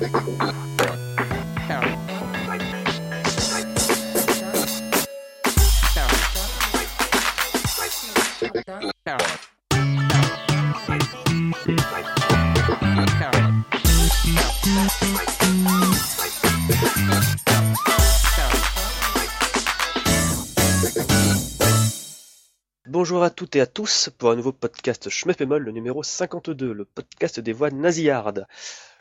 Thank you. Bonjour à toutes et à tous pour un nouveau podcast Schmepemol, le numéro 52, le podcast des voix nasillardes.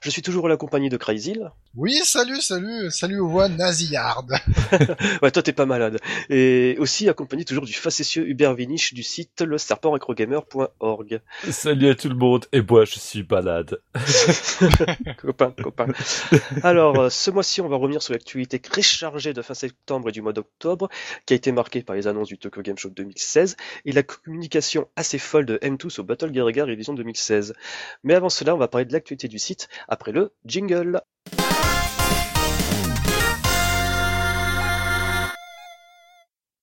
Je suis toujours en la compagnie de Crazyl. Oui, salut, salut, salut aux voix nasillardes. ouais, toi t'es pas malade. Et aussi accompagné toujours du facétieux Hubert Vinich du site le serpentrecrogamer.org. Salut à tout le monde, et moi je suis malade. copain, copain. Alors, euh, ce mois-ci, on va revenir sur l'actualité très chargée de fin septembre et du mois d'octobre, qui a été marquée par les annonces du Tokyo Game Show 2016 et la communication assez folle de M2 au Battle Gear Revision 2016. Mais avant cela, on va parler de l'actualité du site après le jingle.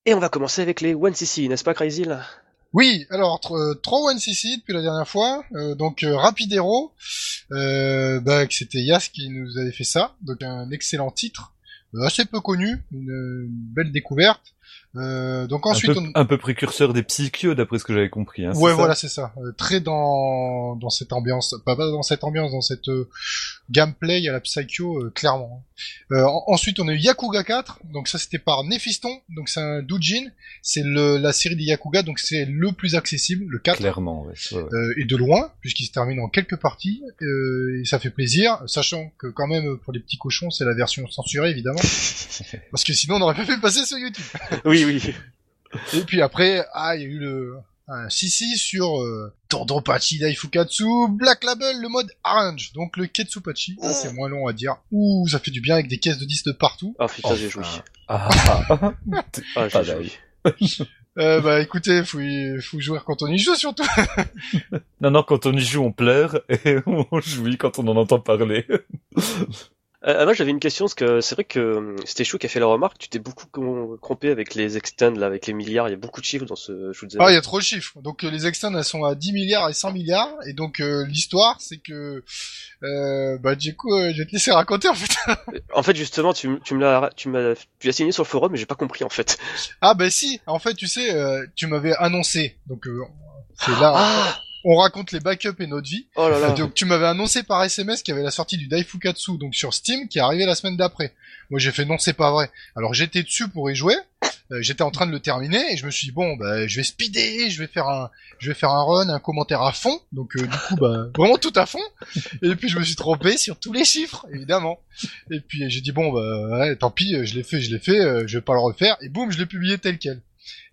Et on va commencer avec les 1cc, n'est-ce pas Crazy Oui, alors euh, trois 1cc depuis la dernière fois. Euh, donc euh, Rapidero, euh, bah, c'était Yas qui nous avait fait ça. Donc un excellent titre, euh, assez peu connu, une belle découverte. Euh, donc ensuite, un, peu, on... un peu précurseur des psychios d'après ce que j'avais compris. Hein, ouais, voilà, c'est ça. Euh, très dans dans cette ambiance, pas, pas dans cette ambiance, dans cette euh, gameplay à la Psycho, clairement. Euh, en- ensuite, on a eu Yakuga 4. Donc ça, c'était par Nephiston. Donc c'est un doujin. C'est la série des Yakuga. Donc c'est le plus accessible, le 4. Clairement, ouais. ouais, ouais. Euh, et de loin, puisqu'il se termine en quelques parties, euh, et ça fait plaisir, sachant que quand même pour les petits cochons, c'est la version censurée évidemment, parce que sinon on n'aurait pas pu passer sur YouTube. Oui, oui. Et puis après, ah, il y a eu le un Sissi sur euh, Tondropachi Daifukatsu, Black Label, le mode Orange, donc le Ketsupachi, ça c'est moins long à dire. Ouh, ça fait du bien avec des caisses de 10 de partout. Ah putain, j'ai joué. Ah, Ah, j'ai joué. Euh, bah écoutez, faut, y- faut jouer quand on y joue surtout. Non, non, quand on y joue, on pleure et on jouit quand on en entend parler. Euh, moi j'avais une question parce que c'est vrai que euh, c'était Chou qui a fait la remarque, tu t'es beaucoup trompé avec les extends là, avec les milliards, il y a beaucoup de chiffres dans ce shoot Ah, il y a trop de chiffres. Donc euh, les externes, elles sont à 10 milliards et 100 milliards. Et donc euh, l'histoire, c'est que... Euh, bah du coup, euh, je vais te laisser raconter en fait. En fait justement tu, tu me l'as tu m'as tu l'as signé sur le forum mais j'ai pas compris en fait. ah bah si, en fait, tu sais, euh, tu m'avais annoncé. Donc euh, c'est là, Ah on raconte les backups et notre vie. Oh là là. Donc tu m'avais annoncé par SMS qu'il y avait la sortie du Daifukatsu donc sur Steam qui est arrivé la semaine d'après. Moi j'ai fait non c'est pas vrai. Alors j'étais dessus pour y jouer. Euh, j'étais en train de le terminer et je me suis dit bon bah je vais speeder, je vais faire un je vais faire un run, un commentaire à fond. Donc euh, du coup bah vraiment tout à fond. Et puis je me suis trompé sur tous les chiffres évidemment. Et puis j'ai dit bon bah ouais, tant pis, je l'ai fait, je l'ai fait, euh, je vais pas le refaire et boum, je l'ai publié tel quel.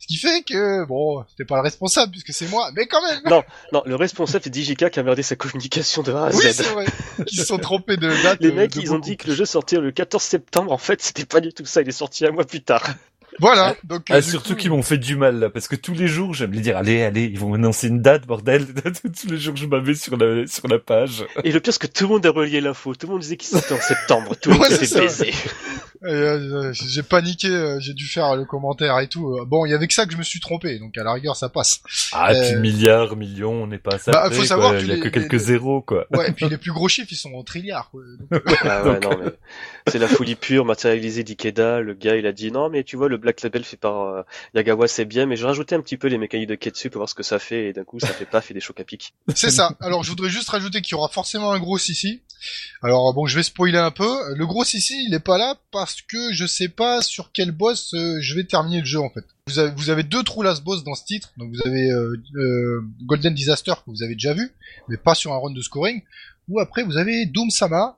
Ce qui fait que bon, c'était pas le responsable puisque c'est moi, mais quand même. Non, le responsable c'est DJK qui a merdé sa communication de A à Z. Oui, c'est vrai. Ils se sont trompés de date. Les euh, mecs, de ils ont dit que le jeu sortait le 14 septembre. En fait, c'était pas du tout ça. Il est sorti un mois plus tard. Voilà. Donc Ah, euh, surtout coup, qu'ils m'ont fait du mal là, parce que tous les jours, j'aime les dire, allez, allez, ils vont annoncer une date, bordel. tous les jours, je m'avais sur la, sur la page. Et le pire, c'est que tout le monde a relié l'info. Tout le monde disait qu'il sortait en septembre. Tout le monde ça. baisé. Euh, j'ai paniqué, euh, j'ai dû faire le commentaire et tout. Euh, Bon, il y avait que ça que je me suis trompé, donc à la rigueur ça passe. Ah, Euh, puis milliards, millions, on n'est pas à ça. Bah, faut savoir quoi. que Il y a les- que quelques les- zéros, quoi. Ouais, et puis les plus gros chiffres ils sont en trilliards. Quoi. Donc, Ah ouais, non, mais c'est la folie pure, matérialisée d'Ikeda. Le gars, il a dit non, mais tu vois, le Black Label fait par euh, Yagawa, c'est bien, mais j'ai rajouté un petit peu les mécaniques de Ketsu pour voir ce que ça fait, et d'un coup, ça fait paf et des chocs à pic. c'est ça. Alors je voudrais juste rajouter qu'il y aura forcément un gros ici. Alors bon, je vais spoiler un peu. Le gros ici, il est pas là parce que je sais pas sur quel boss euh, je vais terminer le jeu en fait. Vous avez, vous avez deux trous last boss dans ce titre. Donc vous avez euh, euh, Golden Disaster que vous avez déjà vu, mais pas sur un round de scoring. Ou après vous avez Doom Sama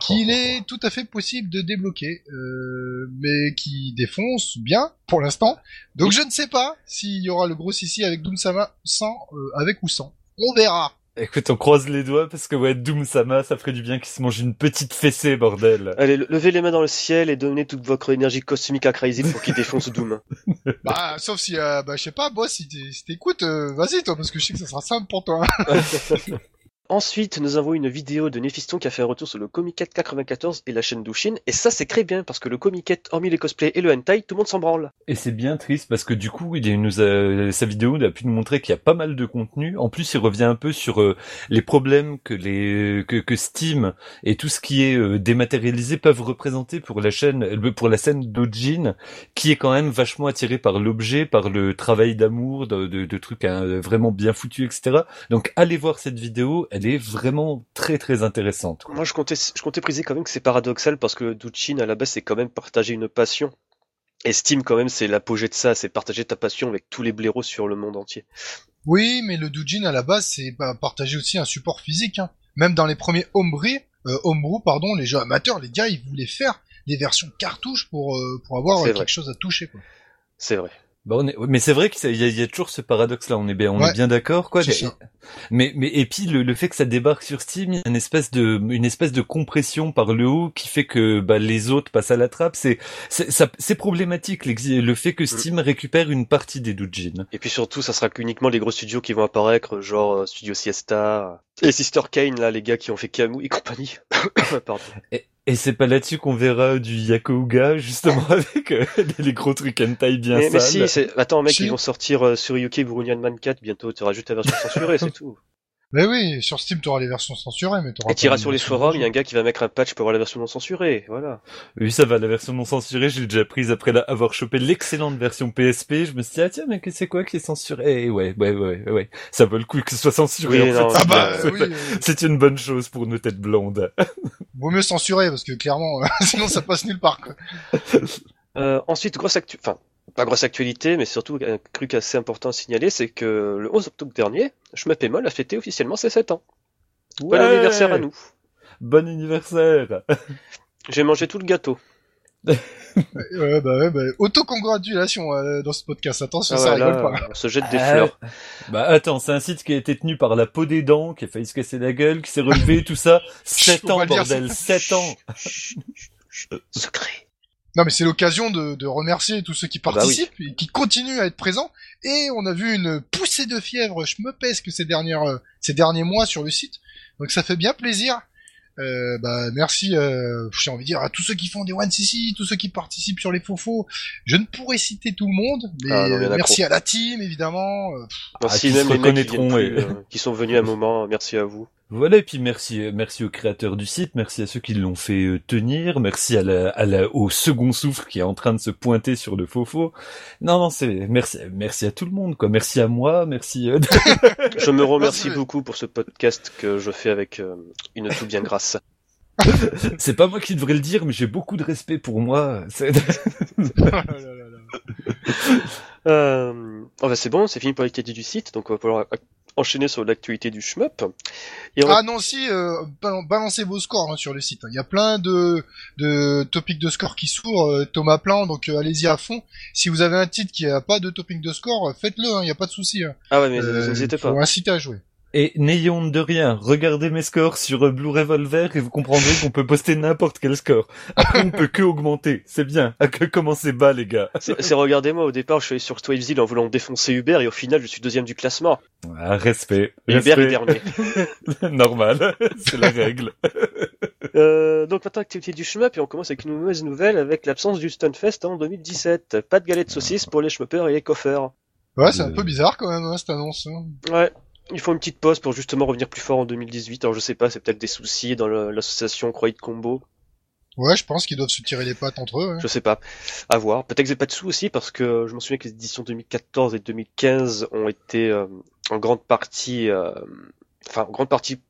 qu'il est tout à fait possible de débloquer, euh, mais qui défonce bien pour l'instant. Donc je ne sais pas s'il y aura le gros ici avec Doom Sama sans, euh, avec ou sans. On verra. Écoute, on croise les doigts parce que ouais, Doom Sama, ça ferait du bien qu'il se mange une petite fessée, bordel. Allez, le- levez les mains dans le ciel et donnez toute votre énergie cosmique à Crazy pour qu'il défonce Doom. Bah, sauf si, euh, bah, je sais pas, boss, si t'écoutes, euh, vas-y, toi, parce que je sais que ça sera simple pour toi. Ensuite, nous avons une vidéo de Néphiston qui a fait un retour sur le Comiket 94 et la chaîne Dushin. Et ça, c'est très bien parce que le Comiket, hormis les cosplays et le hentai, tout le monde s'en branle. Et c'est bien triste parce que du coup, il nous a, sa vidéo a pu nous montrer qu'il y a pas mal de contenu. En plus, il revient un peu sur euh, les problèmes que les que, que, Steam et tout ce qui est euh, dématérialisé peuvent représenter pour la chaîne, euh, pour la scène d'Ojin, qui est quand même vachement attirée par l'objet, par le travail d'amour, de, de, trucs hein, vraiment bien foutus, etc. Donc, allez voir cette vidéo est vraiment très très intéressante. Moi, je comptais, je comptais préciser quand même que c'est paradoxal parce que Duchin, à la base, c'est quand même partager une passion. Et Steam, quand même, c'est l'apogée de ça, c'est partager ta passion avec tous les blaireaux sur le monde entier. Oui, mais le Doujin, à la base, c'est bah, partager aussi un support physique. Hein. Même dans les premiers homebrew, euh, homebrew, pardon, les jeux amateurs, les gars, ils voulaient faire des versions cartouches pour, euh, pour avoir euh, quelque chose à toucher. C'est vrai. Bah on est... mais c'est vrai qu'il y, y, a toujours ce paradoxe là on est bien on est bien d'accord quoi mais mais et puis le, le, fait que ça débarque sur Steam il y a une espèce de une espèce de compression par le haut qui fait que bah, les autres passent à la trappe. C'est c'est problématique le fait que. Steam récupère une partie des doujins. Et puis surtout ça sera qu'uniquement les gros studios qui vont apparaître genre euh, Studio Siesta et Sister Kane là les gars qui ont fait Camus et compagnie. Pardon. Et... Et c'est pas là-dessus qu'on verra du Yakouga, justement, avec euh, les gros trucs hentai bien mais, sales. Mais si, attends, mec, ils vont sortir euh, sur UK Burundian Man 4 bientôt, tu rajoutes ta version censurée, c'est tout. Mais oui, sur Steam, tu auras les versions censurées, mais t'auras Et tu iras sur les forums, il y a un gars qui va mettre un patch pour avoir la version non censurée, voilà. Oui, ça va, la version non censurée, j'ai déjà prise après avoir chopé l'excellente version PSP, je me suis dit, ah tiens, mais c'est quoi qui est censuré? Et ouais, ouais, ouais, ouais, ça vaut le coup que ce soit censuré, en fait. Ah bah, oui. C'est une bonne chose pour nos têtes blondes. Vaut mieux censurer, parce que clairement, sinon ça passe nulle part, quoi. Euh, ensuite, grosse actu, enfin, pas grosse actualité, mais surtout un truc assez important à signaler, c'est que le 11 octobre dernier, Schmapémol a fêté officiellement ses 7 ans. Bon anniversaire à nous. Bon anniversaire. J'ai mangé tout le gâteau. ouais, bah ouais, bah, auto-congratulation euh, dans ce podcast. Attention, ah, ça rigole pas. On se jette des fleurs. Bah attends, c'est un site qui a été tenu par la peau des dents, qui a failli se casser la gueule, qui s'est relevé, tout ça. 7 ans, bordel, 7 ans. Secret. Non mais c'est l'occasion de, de, remercier tous ceux qui ah bah participent et qui continuent à être présents. Et on a vu une poussée de fièvre je me que ces dernières euh, ces derniers mois sur le site. Donc ça fait bien plaisir. Euh, bah merci, euh, j'ai envie de dire à tous ceux qui font des one cc, tous ceux qui participent sur les faux Je ne pourrais citer tout le monde, mais ah, merci à la team évidemment. Merci ah, même les mecs qui, euh, qui sont venus un moment. Merci à vous. Voilà, et puis merci, merci aux créateurs du site, merci à ceux qui l'ont fait euh, tenir, merci à la, à la, au second souffle qui est en train de se pointer sur le faux faux. Non, non, c'est merci, merci à tout le monde, quoi. Merci à moi, merci. Euh, je me remercie beaucoup pour ce podcast que je fais avec euh, une tout bien grâce. c'est pas moi qui devrais le dire, mais j'ai beaucoup de respect pour moi. C'est euh, oh bah c'est bon, c'est fini pour l'actualité du site, donc on va pouvoir enchaîner sur l'actualité du shmup. Ah non, si, euh, balancez vos scores hein, sur le site. Il y a plein de, de topics de score qui s'ouvrent, euh, Thomas Plan, donc euh, allez-y à fond. Si vous avez un titre qui a pas de topic de score, faites-le, hein, il n'y a pas de souci. Hein. Ah ouais, mais n'hésitez pas. Faut inciter à jouer. Et n'ayons de rien, regardez mes scores sur Blue Revolver et vous comprendrez qu'on peut poster n'importe quel score. Après, on peut que augmenter. C'est bien. À que commencer bas, les gars. C'est regardez-moi, au départ, je suis allé sur Twavesville en voulant défoncer Uber et au final, je suis deuxième du classement. Ah, respect. Uber est dernier. Normal. C'est la règle. Euh, donc maintenant activité du shmup et on commence avec une mauvaise nouvelle avec l'absence du Stunfest en 2017. Pas de galette de saucisses pour les shmuppers et les coffers. Ouais, c'est un peu bizarre quand même hein, cette annonce. Hein. Ouais, il faut une petite pause pour justement revenir plus fort en 2018. Alors je sais pas, c'est peut-être des soucis dans l'association Croix Combo. Ouais, je pense qu'ils doivent se tirer les pattes entre eux. Je sais pas. À voir. Peut-être que j'ai pas de sous aussi parce que je me souviens que les éditions 2014 et 2015 ont été euh, en grande partie, euh, enfin en grande partie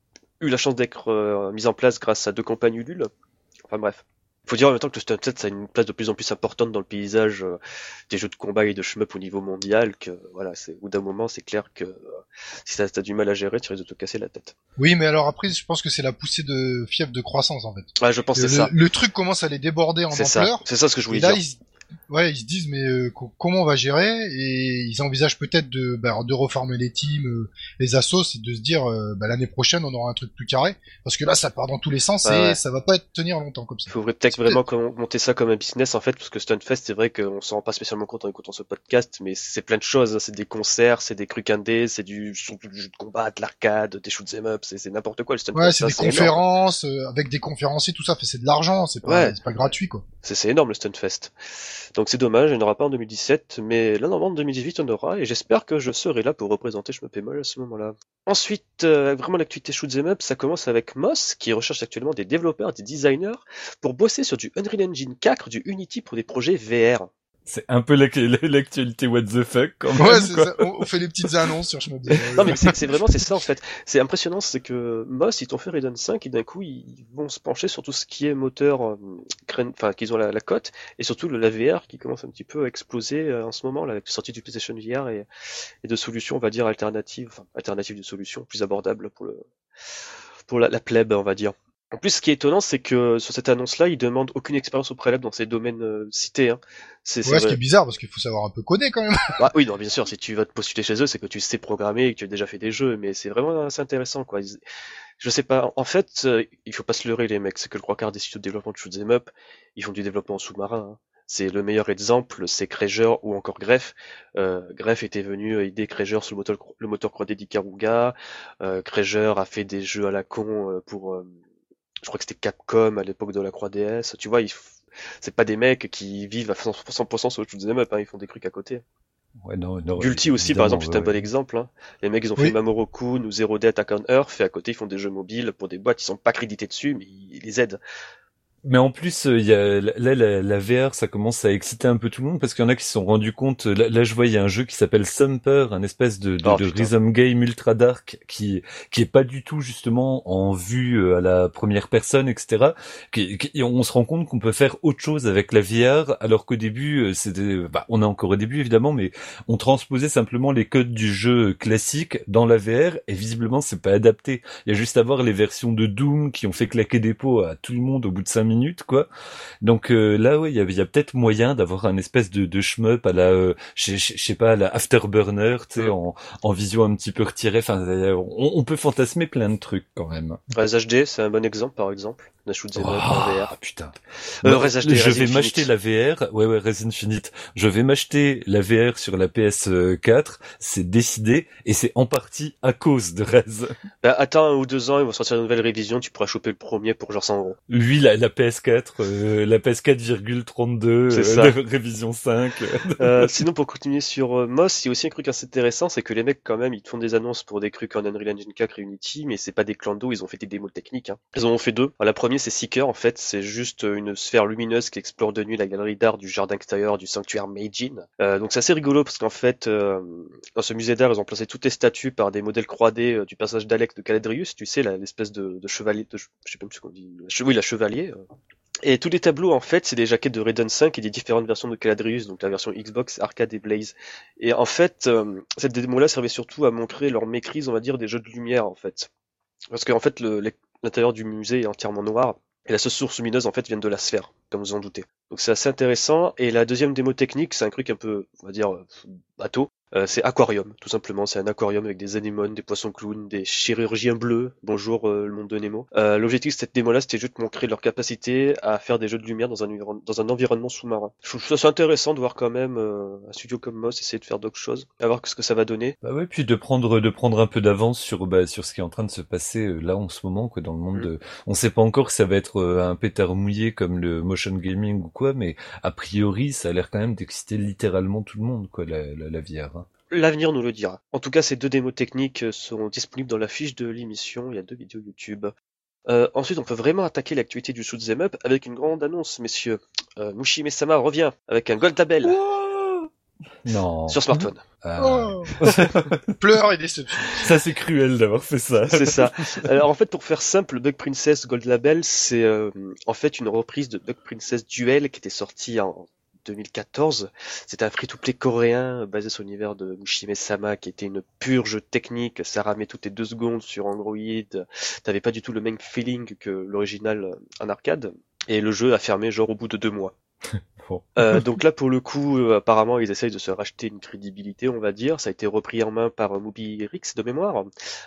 eu la chance d'être euh, mises en place grâce à deux campagnes Ulule. Enfin bref. Il faut dire en même temps que le Stunt Set ça a une place de plus en plus importante dans le paysage euh, des jeux de combat et de shmup au niveau mondial. Que voilà, c'est au bout d'un moment, c'est clair que euh, si t'as as du mal à gérer, tu risques de te casser la tête. Oui, mais alors après, je pense que c'est la poussée de fièvre de croissance en fait. Ouais, je pense c'est ça. Le truc commence à les déborder en ampleur. C'est ça ce que je voulais dire. Ouais, ils se disent mais euh, co- comment on va gérer? Et ils envisagent peut-être de bah, de reformer les teams, euh, les assos et de se dire euh, bah, l'année prochaine on aura un truc plus carré parce que là ça part dans tous les sens Ouais, et ouais. ça va pas être tenir longtemps comme ça. Il faudrait peut-être vraiment monter ça comme un business en fait, parce que Stunfest, c'est vrai qu'on s'en rend pas spécialement compte en écoutant ce podcast, mais c'est plein de choses. hein. C'est des concerts, c'est des trucs indés, c'est du, du jeu de combat, de l'arcade, des shoot 'em up, c'est n'importe quoi le Stunfest. Ouais, c'est des conférences euh, avec des conférenciers tout ça, fait c'est de l'argent, c'est pas Ouais. c'est pas gratuit quoi. C'est c'est énorme le Stunfest. Donc c'est dommage, il n'y en aura pas en 2017, mais là normalement en 2018 il y en aura, et j'espère que je serai là pour représenter Je me Pémol à ce moment-là. Ensuite, euh, vraiment l'activité shoot 'em up, ça commence avec Moss, qui recherche actuellement des développeurs, des designers, pour bosser sur du Unreal Engine 4, du Unity pour des projets VR. C'est un peu l'ac- l'actualité what the fuck quand même. Ouais, c'est quoi. ça. On, fait les petites annonces sur Shmup. Non mais c'est vraiment c'est ça en fait. C'est impressionnant, c'est que Moss ils t'ont fait Raiden 5 et d'un coup ils vont se pencher sur tout ce qui est moteur, euh, enfin qu'ils ont la, la cote et surtout le la VR qui commence un petit peu à exploser euh, en ce moment là, avec la sortie du PlayStation VR et, et de solutions on va dire alternatives, enfin alternatives de solutions plus abordables pour le pour la, la plèbe on va dire. En plus, ce qui est étonnant, c'est que sur cette annonce-là, ils demandent aucune expérience au préalable dans ces domaines euh, cités. Hein. C'est Ouais, ce qui est bizarre parce qu'il faut savoir un peu coder quand même. Bah oui, non, bien sûr, si tu vas te postuler chez eux, c'est que tu sais programmer et que tu as déjà fait des jeux, mais c'est vraiment assez intéressant, quoi. Ils- Je sais pas, en fait, euh, il faut pas se leurrer, les mecs, c'est que le trois quarts des studios de développement de shoot'em up, ils font du développement en sous-marin. hein. C'est le meilleur exemple, c'est Krager ou encore Greff. Euh, Greff était venu aider Krager sur le moteur, le moteur 3D d'Ikaruga. Euh, a fait des jeux à la con euh, pour, euh, je crois que c'était Capcom à l'époque de la 3DS. Tu vois, ils c'est pas des mecs qui vivent à 100% sur le shoot'em up, hein, ils font des trucs à côté. Ouais, non, non, Gulti aussi, par exemple, c'est un ouais, bon exemple. Hein. Les mecs, ils ont Oui. fait Mamoru-kun ou Zero Day Attack on Earth, et à côté, ils font des jeux mobiles pour des boîtes, ils sont pas crédités dessus, mais ils les aident. Mais en plus, euh, il y a, là, la, la VR, ça commence à exciter un peu tout le monde parce qu'il y en a qui se sont rendus compte. Là, là, je vois, il y a un jeu qui s'appelle Sumper, un espèce de, de, Oh, de rhythm game ultra dark qui qui est pas du tout justement en vue euh, à la première personne, etc. Qui, qui- on se rend compte qu'on peut faire autre chose avec la VR, alors qu'au début, euh, c'était, bah, on est encore au début évidemment, mais on transposait simplement les codes du jeu classique dans la VR et visiblement c'est pas adapté. Il y a juste à voir les versions de Doom qui ont fait claquer des pots à tout le monde au bout de cinq minutes, quoi. Donc euh, là, ouais, il y a, il y a peut-être moyen d'avoir un espèce de, de shmup à la, euh, je sais pas, à la Afterburner, tu sais, en, en vision un petit peu retirée. Enfin, on, on peut fantasmer plein de trucs quand même. Res HD, c'est un bon exemple, par exemple. Shoot'em up en Ah, VR. putain. Euh, Res HD, je Res vais m'acheter la VR. Ouais, ouais, Res Infinite. Je vais m'acheter la VR sur la PS4. C'est décidé et c'est en partie à cause de Res. Bah, attends un ou deux ans, ils vont sortir une nouvelle révision, tu pourras choper le premier pour genre 100 euros. Lui, la, la PS4, euh, la PS4,32, C'est euh, la révision 5. Euh, sinon, pour continuer sur euh, Moss, il y a aussi un truc assez intéressant, c'est que les mecs, quand même, ils font des annonces pour des trucs en Unreal Engine 4 et Unity, mais c'est pas des clans d'eau, ils ont fait des démos techniques. Hein. Ils en ont fait deux. Alors, la première, c'est Seeker, en fait, c'est juste une sphère lumineuse qui explore de nuit la galerie d'art du jardin extérieur du sanctuaire Meijin. Euh, donc c'est assez rigolo parce qu'en fait, euh, dans ce musée d'art, ils ont placé toutes les statues par des modèles 3D euh, du personnage d'Alex de Caladrius, tu sais, la- l'espèce de, de chevalier, de, je sais pas ce qu'on dit, la oui, la chevalier. Et tous les tableaux, en fait, c'est des jaquettes de Raiden 5 et des différentes versions de Caladrius, donc la version Xbox, Arcade et Blaze. Et en fait, euh, cette démo-là servait surtout à montrer leur maîtrise, on va dire, des jeux de lumière, en fait. Parce qu'en fait, l'intérieur du musée est entièrement noir, et la seule source lumineuse, en fait, vient de la sphère, comme vous en doutez. Donc c'est assez intéressant. Et la deuxième démo technique, c'est un truc un peu, on va dire, euh, bateau. Euh, c'est aquarium, tout simplement. C'est un aquarium avec des anémones, des poissons clowns, des chirurgiens bleus. Bonjour euh, le monde de Nemo. Euh, L'objectif de cette démo-là, c'était juste de montrer leur capacité à faire des jeux de lumière dans un, environ- dans un environnement sous-marin. Je trouve ça intéressant de voir quand même un studio comme Moss essayer de faire d'autres choses, à voir ce que ça va donner. Bah ouais, puis de prendre de prendre un peu d'avance sur bah, sur ce qui est en train de se passer là en ce moment quoi dans le monde. Mm. De... On sait pas encore si ça va être un pétard mouillé comme le motion gaming ou quoi, mais a priori ça a l'air quand même d'exciter littéralement tout le monde quoi la la, la VR. hein. L'avenir nous le dira. En tout cas, ces deux démos techniques euh, seront disponibles dans la fiche de l'émission. Il y a deux vidéos YouTube. Euh, ensuite, on peut vraiment attaquer l'actualité du shoot'em up avec une grande annonce, messieurs. Euh, Mushi Sama revient avec un Gold Label Non. sur smartphone. Ah. Oh. Pleurs et déception. Ça c'est cruel d'avoir fait ça. C'est ça. Alors en fait, pour faire simple, Bug Princess Gold Label, c'est euh, en fait une reprise de Bug Princess Duel qui était sorti en 2014. C'était un free-to-play coréen euh, basé sur l'univers de Mushime Sama qui était une purge technique. Ça ramait toutes les deux secondes sur Android. T'avais pas du tout le même feeling que l'original euh, en arcade. Et le jeu a fermé genre au bout de deux mois. Euh, donc là, pour le coup, euh, apparemment, ils essayent de se racheter une crédibilité, on va dire. Ça a été repris en main par euh, Mobirix de mémoire.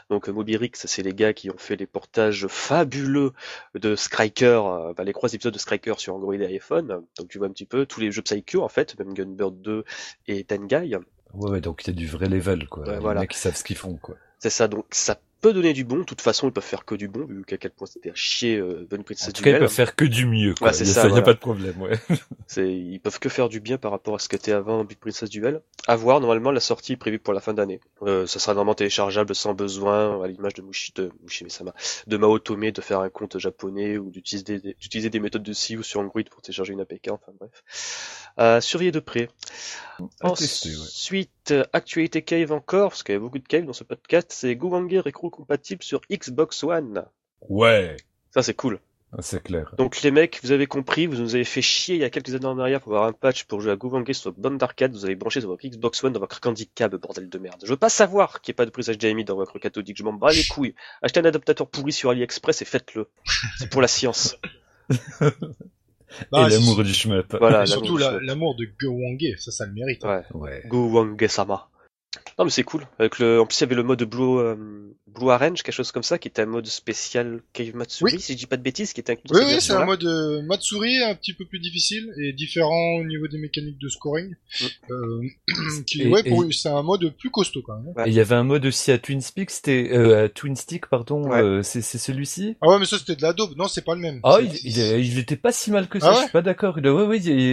Donc Mobirix, c'est les gars qui ont fait les portages fabuleux de Striker, euh, bah, les trois épisodes de Striker sur Android et iPhone. Donc tu vois un petit peu tous les jeux Psycho en fait, même Gunbird 2 et Tengai. Ouais, ouais, donc il y a du vrai level, quoi. Ouais, les voilà. mecs, ils savent ce qu'ils font, quoi. C'est ça, donc ça peut donner du bon. De toute façon, ils peuvent faire que du bon, vu qu'à quel point c'était à chier euh, Bonne Princess En tout cas, ils peuvent faire que du mieux, quoi. Ouais, c'est Il ça, ça, y a pas de problème, ouais. C'est, ils peuvent que faire du bien par rapport à ce qu'était avant Big Princess Duel. À voir, normalement, la sortie est prévue pour la fin d'année. Euh, ça sera normalement téléchargeable sans besoin, à l'image de Mushi, de Mushi-sama, de Mao Tome, de faire un compte japonais ou d'utiliser des, d'utiliser des méthodes de SIU sur Android pour télécharger une APK, enfin bref. Euh, surveiller de près. Ouais. Ensuite, actualité cave encore, parce qu'il y a beaucoup de cave dans ce podcast, c'est Govange récro compatible sur Xbox One. Ouais. Ça, c'est cool. Ah, C'est clair. Donc les mecs, vous avez compris, vous nous avez fait chier il y a quelques années en arrière pour avoir un patch pour jouer à Govange sur votre bande d'arcade, vous avez branché sur votre Xbox One dans votre handicap, bordel de merde. Je veux pas savoir qu'il n'y ait pas de prise HDMI dans votre cathodique, je m'en bats les couilles. Achetez un adaptateur pourri sur AliExpress et faites-le. C'est pour la science. Bah, et c'est- l'amour du shmup. Voilà, et surtout l'amour la- de Gewonge, ça, ça le mérite. hein. Ouais. Ouais. Govange-sama. Non mais c'est cool. Avec le, en plus il y avait le mode Blue, euh, Blue Arrange, quelque chose comme ça, qui était un mode spécial Cave Matsuri, Oui. si je dis pas de bêtises, qui était inclus Oui, oui, c'est un mode euh, Matsuri un petit peu plus difficile et différent au niveau des mécaniques de scoring. Mm. Euh, qui, Et- ouais, et- pour- c'est un mode plus costaud quand même. Ouais. Et il y avait un mode aussi à Twin Stick, c'était euh, à Twin Stick, pardon. Ouais. euh, c'est c'est celui-ci? Ah ouais, mais ça c'était de la daube. Non, c'est pas le même. Ah, il, il, est- il était pas si mal que ça. Ah je ouais suis pas d'accord. Il- Ouais,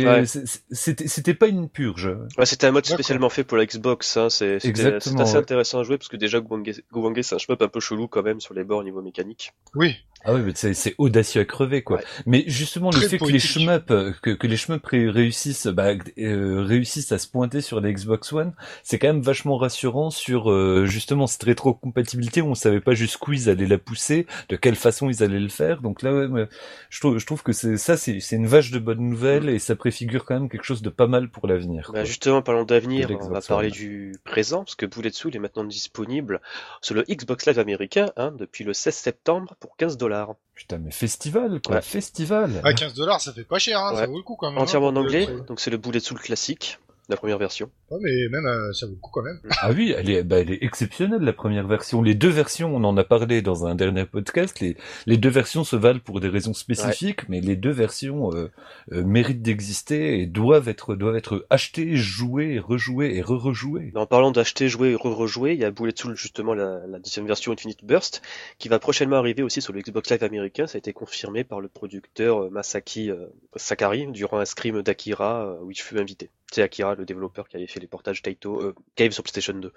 ouais, c'était c'était pas une purge. Ouais, c'était un mode spécialement fait pour la Xbox, hein. c'est Exactement, c'est assez ouais. intéressant à jouer parce que déjà Govange, c'est un shmup un peu chelou quand même sur les bords au niveau mécanique. Oui. Ah oui, mais c'est audacieux à crever quoi. Ouais. Mais justement le fait que les shmups euh, que, que les shmups ré- réussissent bah, euh, réussissent à se pointer sur la Xbox One, c'est quand même vachement rassurant sur euh, justement cette rétrocompatibilité où on savait pas jusqu'où ils allaient la pousser, de quelle façon ils allaient le faire. Donc là ouais, je trouve je trouve que c'est ça c'est une vache de bonnes nouvelles et ça préfigure quand même quelque chose de pas mal pour l'avenir. Bah, justement, parlons d'avenir, on va parler One. du présent, parce que Bullet Soul est maintenant disponible sur le Xbox Live américain, hein, depuis le 16 septembre pour 15 dollars. Putain mais festival quoi, Ouais. festival. À 15 dollars, ça fait pas cher, hein, Ouais. ça vaut le coup quand même. Entièrement hein, en pour anglais, donc c'est le Bullet Soul classique, la première version. Ouais, mais même euh, ça vaut le coup quand même. Ah oui, elle est, bah, elle est exceptionnelle la première version. Les deux versions, on en a parlé dans un dernier podcast. Les, les deux versions se valent pour des raisons spécifiques, mais les deux versions euh, euh, méritent d'exister et doivent être doivent être achetées, jouées, rejouées et re-rejouées. En parlant d'acheter, jouer et re-rejouer, il y a Bullet Soul justement la, la deuxième version Infinite Burst qui va prochainement arriver aussi sur le Xbox Live américain. Ça a été confirmé par le producteur euh, Masaki euh, Sakari durant un scream d'Akira euh, où il fut invité. C'est Akira, le développeur qui avait fait les portages Taito, euh, Cave sur PlayStation 2.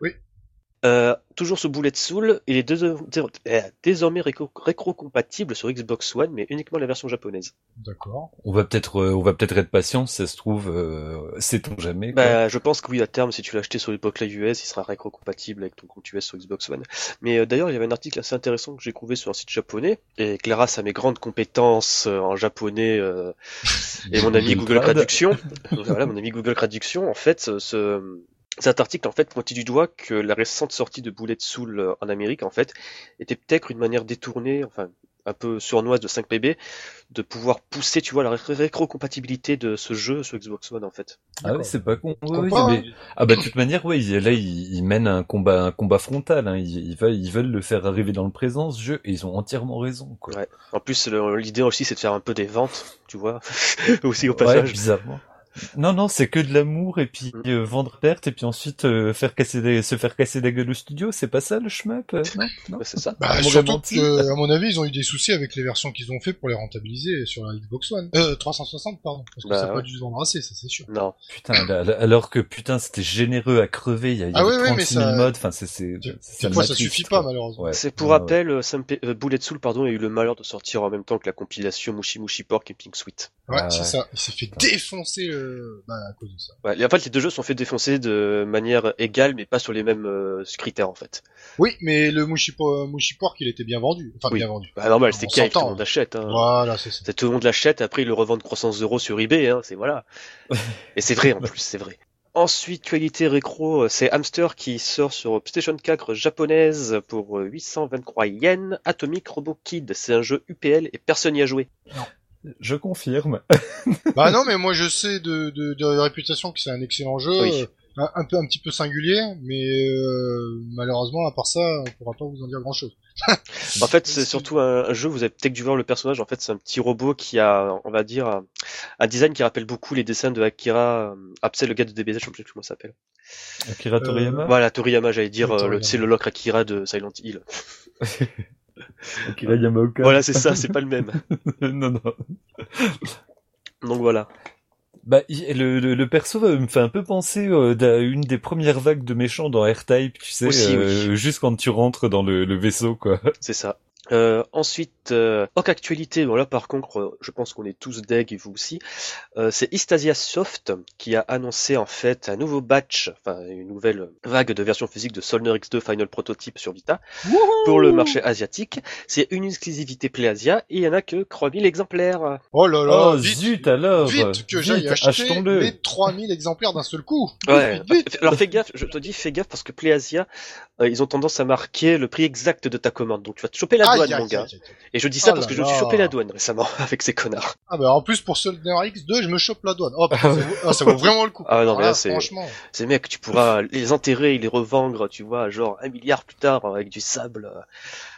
Oui. Euh, toujours ce Bullet Soul, il est dés- euh, désormais rétro-compatible sur Xbox One, mais uniquement la version japonaise. D'accord. On va peut-être euh, on va peut-être être patient, si ça se trouve, euh, sait-on jamais. quoi. Bah, je pense que oui, à terme, si tu l'as acheté sur l'époque Live US, il sera rétro-compatible avec ton compte US sur Xbox One. Mais euh, d'ailleurs, il y avait un article assez intéressant que j'ai trouvé sur un site japonais, et grâce à mes grandes compétences en japonais euh, et mon ami Google Trad. Traduction, voilà, mon ami Google Traduction, en fait, ce- ce, cet article en fait pointait du doigt que la récente sortie de Bullet Soul euh, en Amérique, en fait, était peut-être une manière détournée, enfin un peu sournoise de 5PB, de pouvoir pousser, tu vois, la ré- rétrocompatibilité de ce jeu sur Xbox One, en fait. Ah ouais, c'est pas con. Ouais, Pourquoi ouais, pas, mais- hein. Ah bah de toute manière, ouais, là ils, ils mènent un combat, un combat frontal. Hein. Ils, ils veulent, ils veulent le faire arriver dans le présent ce jeu, et ils ont entièrement raison. Quoi. Ouais. En plus, l'idée aussi, c'est de faire un peu des ventes, tu vois, aussi au Ouais, passage. bizarrement. Non, non, c'est que de l'amour et puis Mm. euh, vendre perte et puis ensuite euh, faire casser des- se faire casser la gueule au studio, c'est pas ça le shmup euh, Non, non. Ouais, c'est ça. Bah, surtout que, à mon avis, ils ont eu des soucis avec les versions qu'ils ont fait pour les rentabiliser sur la Xbox One. Euh, 360, pardon. Parce que Bah, ça n'a ouais. pas dû se vendre assez, ça c'est sûr. Non. Putain, là- là- alors que putain, c'était généreux à crever. Il y, a- Ah ouais, ouais, 36 mais 000 ça- modes. Enfin, c'est c'est fois, ça suffit quoi. pas, malheureusement. Ouais. C'est pour Ouais, rappel, euh, SMP euh, Bullet Soul, pardon, a eu le malheur de sortir en même temps que la compilation Mushi Mushi Pork et Pink Sweet. Ouais, Ah c'est ouais. ça. Il s'est fait défoncer bah, à cause de ça. Ouais, et en fait, les deux jeux sont fait défoncer de manière égale, mais pas sur les mêmes euh, critères, en fait. Oui, mais le Mushi, Po- Mushi Pork, il était bien vendu. Enfin, Oui. bien vendu. Bah, normal, On c'est Cave, tout le monde l'achète. Hein. Voilà, c'est ça. Tout le monde l'achète, après ils le revendent croissance euros sur eBay, hein, c'est voilà. Et c'est vrai en plus, c'est vrai. Ensuite, qualité récro, euh, c'est Hamster qui sort sur PlayStation 4 japonaise pour euh, 823 yens. Atomic Robo Kid, c'est un jeu UPL et personne n'y a joué. Je confirme. Bah non, mais moi je sais de, de, de réputation que c'est un excellent jeu, Oui. euh, un, un peu un petit peu singulier, mais euh, malheureusement à part ça, on pourra pas vous en dire grand chose. En fait, c'est surtout un, un jeu, vous avez peut-être dû voir le personnage, en fait, c'est un petit robot qui a, on va dire, un, un design qui rappelle beaucoup les dessins de Akira, euh, c'est le gars de DBZ, je sais plus comment ça s'appelle. Akira Toriyama? Voilà, Toriyama, j'allais dire, euh, le, c'est le Locke Akira de Silent Hill. Akira Yamaoka. Voilà, c'est ça, c'est pas le même. non, non. Donc voilà. Bah, le, le, le perso euh, me fait un peu penser euh, à une des premières vagues de méchants dans R-Type, tu sais, Aussi, euh, juste quand tu rentres dans le, le vaisseau, quoi. C'est ça. Euh, ensuite, euh, Actualité, bon là par contre, euh, je pense qu'on est tous deg et vous aussi. Euh, c'est Istasia Soft qui a annoncé en fait un nouveau batch, enfin une nouvelle vague de version physique de Solner X2 Final Prototype sur Vita pour le marché asiatique. C'est une exclusivité PlayAsia et il y en a que 3000 exemplaires. Oh là là, Oh, vite, zut alors vite que j'aille acheter achetons-le les 3000 exemplaires d'un seul coup. Ouais. Vite, vite. Alors fais gaffe, je te dis fais gaffe parce que PlayAsia, euh, ils ont tendance à marquer le prix exact de ta commande. Donc tu vas te choper la Aïe, douane aïe, mon gars. aïe, aïe, aïe. Et je dis ça Oh parce que je me suis chopé la douane récemment avec ces connards. Ah bah en plus pour Soldier X2, je me chope la douane. Oh, ça, vaut, ah, ça vaut vraiment le coup. Ah non, mais là, là, c'est- franchement. Ces mecs, tu pourras les enterrer et les revendre, tu vois, genre un milliard plus tard avec du sable.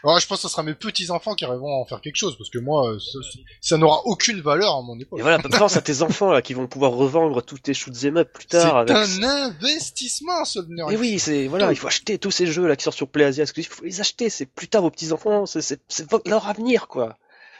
Alors, je pense que ce sera mes petits enfants qui arriveront à en faire quelque chose parce que moi, euh, ça, ça n'aura aucune valeur à mon époque. Et voilà, pense à tes enfants là qui vont pouvoir revendre tous tes shoot'em up plus C'est tard. Avec... un investissement, Soldier Et oui, c'est voilà, il faut acheter tous ces jeux là qui sortent sur PlayAsia exclusifs, il faut les acheter. C'est plus tard vos petits enfants, c'est c'est c'est leur avenir quoi.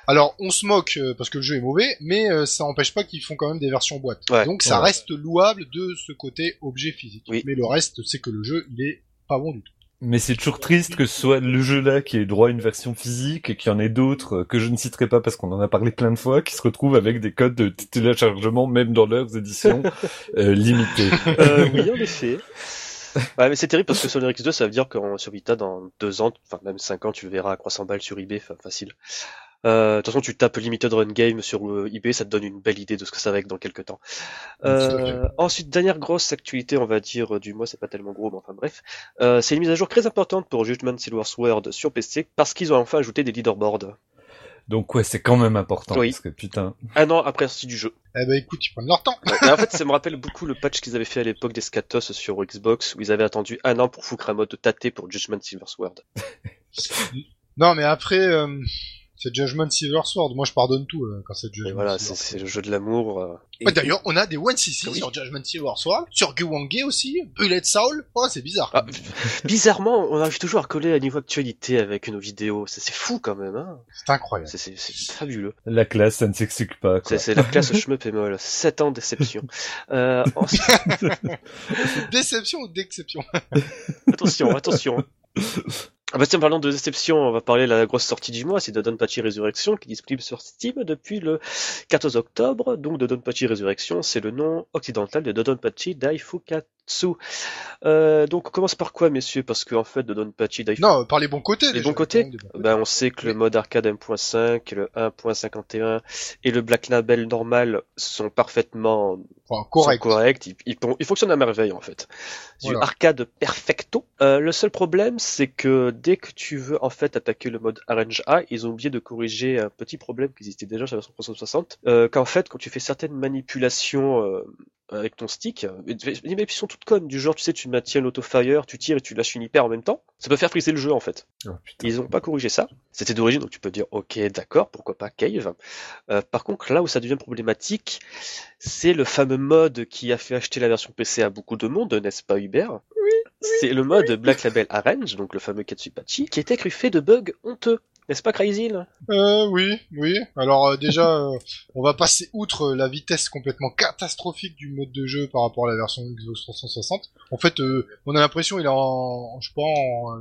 Alors, on se moque euh, parce que le jeu est mauvais, mais euh, ça n'empêche pas qu'ils font quand même des versions boîte. Ouais. Donc ça Ouais. reste louable de ce côté objet physique. Oui. Mais le reste, c'est que le jeu, il est pas bon du tout. Mais c'est toujours triste que ce soit le jeu-là qui ait droit à une version physique et qu'il y en ait d'autres euh, que je ne citerai pas parce qu'on en a parlé plein de fois qui se retrouvent avec des codes de téléchargement même dans leurs éditions euh, limitées. Euh, oui, en effet. Ouais, mais c'est terrible parce que Solar X2, ça veut dire que sur Vita, dans deux ans, enfin même cinq ans, tu le verras à 300 balles sur eBay, enfin, facile. Euh, de toute façon, tu tapes Limited Run Game sur euh, eBay, ça te donne une belle idée de ce que ça va être dans quelques temps. Euh, ensuite, dernière grosse actualité, on va dire, euh, du mois, c'est pas tellement gros, mais enfin bref. Euh, c'est une mise à jour très importante pour Judgment Silver Sword sur PC parce qu'ils ont enfin ajouté des leaderboards. Donc ouais, c'est quand même important Oui. parce que putain. Un an après la sortie du jeu. Eh ben écoute, ils prennent leur temps. Mais en fait, ça me rappelle beaucoup le patch qu'ils avaient fait à l'époque des Scatos sur Xbox, où ils avaient attendu un an pour foutre un mode tâté pour Judgment Silver Sword. Non, mais après, euh, c'est Judgment Silver Sword. Moi, je pardonne tout euh, quand c'est Judgment Et voilà, Silver c'est le jeu de l'amour. euh. Ouais, D'ailleurs, on a des 1cc Oui. sur Judgment Silver Sword, sur Guwange aussi, Bullet Soul. Oh, c'est bizarre. Ah, bizarrement, on arrive toujours à coller à niveau actualité avec nos vidéos. C'est c'est fou quand même, hein. C'est incroyable. C'est- C'est c'est fabuleux. La classe, ça ne s'explique pas. Quoi. C'est c'est la classe et molle. 7 ans de déception. Euh, Déception ou d'exception attention, attention. Ah bah tiens, parlant de déception, on va parler de la grosse sortie du mois, c'est Dodonpachi Resurrection qui est disponible sur Steam depuis le 14 octobre. Donc Dodonpachi Resurrection, c'est le nom occidental de Dodonpachi Daifukatsu. Euh, donc on commence par quoi, messieurs? Parce qu'en fait, Dodonpachi Daifukatsu... Non, par les bons côtés. Les côtés bons côtés. Ben, on sait que le mode arcade 1.5, le 1.51 et le Black Label normal sont parfaitement Enfin, correct. ils fonctionnent à merveille en fait. C'est du arcade perfecto. Euh, le seul problème, c'est que dès que tu veux en fait attaquer le mode Arrange A, ils ont oublié de corriger un petit problème qui existait déjà sur la version 360. Euh, qu'en fait, quand tu fais certaines manipulations euh, avec ton stick, euh, des manipulations toutes connes, du genre tu sais, tu maintiens l'autofire, tu tires et tu lâches une hyper en même temps, ça peut faire friser le jeu en fait. Oh. Ils ont pas corrigé ça. C'était d'origine, donc tu peux dire ok, d'accord, pourquoi pas Cave. Euh, par contre, là où ça devient problématique, c'est le fameux mode qui a fait acheter la version PC à beaucoup de monde, n'est-ce pas Hubert? Oui. C'est le mode Black Label Arrange, donc le fameux Katsupachi, qui était fait de bugs honteux. N'est-ce pas Crazy Euh, oui, oui. Alors euh, déjà, euh, on va passer outre euh, la vitesse complètement catastrophique du mode de jeu par rapport à la version Xbox 360. En fait, on a l'impression il est en, je sais en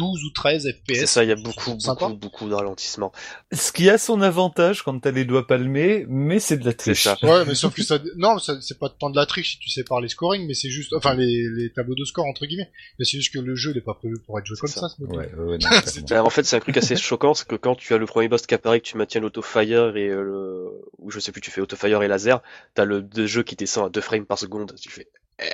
12 ou 13 FPS. C'est ça, il y a beaucoup, beaucoup, beaucoup de ralentissement. Ce qui a son avantage quand t'as les doigts palmés, mais c'est de la triche. ça. Ouais, mais sauf que ça, non, ça- c'est pas tant de la triche si tu sépares les scoring, mais c'est juste, enfin les, les tableaux de score entre guillemets. Mais c'est juste que le jeu n'est pas prévu pour être joué comme ça. ça. Ouais, ouais, non. Euh, en fait, c'est un truc assez choquant, c'est que quand tu as le premier boss qui apparaît, que tu maintiens l'autofire et euh, le, ou je sais plus, tu fais autofire et laser, t'as le jeu qui descend à 2 frames par seconde. Tu fais, eh.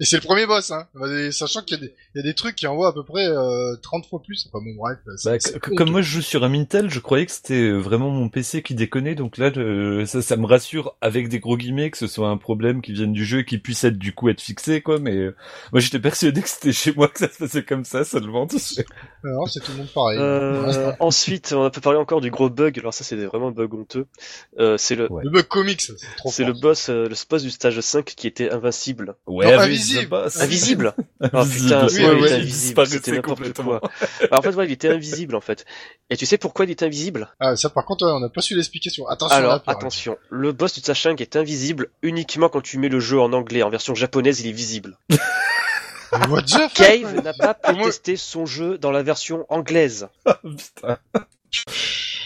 Et c'est le premier boss, hein. Bah, Sachant qu'il y, a des- il y a des trucs qui envoient à peu près euh, 30 fois plus. Enfin bon, bref. Bah, comme moi je joue sur un Mintel, je croyais que c'était euh, vraiment mon PC qui déconnait, donc là euh, ça, ça me rassure avec des gros guillemets que ce soit un problème qui vienne du jeu et qui puisse être du coup être fixé quoi. Mais euh, moi j'étais persuadé que c'était chez moi que ça se passait comme ça seulement. tu sais. Non, c'est tout le monde pareil. Euh, ensuite, on a peut parler encore du gros bug. Alors ça, c'est vraiment un bug honteux. Euh, c'est le, Ouais. Le bug comics, c'est le boss, euh, le boss du stage 5 qui était invincible. Ouais, Non, invisible. The Boss. Invisible. Ah Invisible. putain, Oui, c'est ouais, invisible. C'était complètement. quoi. Alors, en fait, ouais, il était invisible en fait. Et tu sais pourquoi il était invisible? Ah, ça par contre, ouais, on n'a pas su l'explication. Attention, Alors, là, attention, le boss du stage 5 est invisible uniquement quand tu mets le jeu en anglais. En version japonaise, il est visible. What the fuck? Cave n'a pas pu tester son jeu dans la version anglaise. Putain.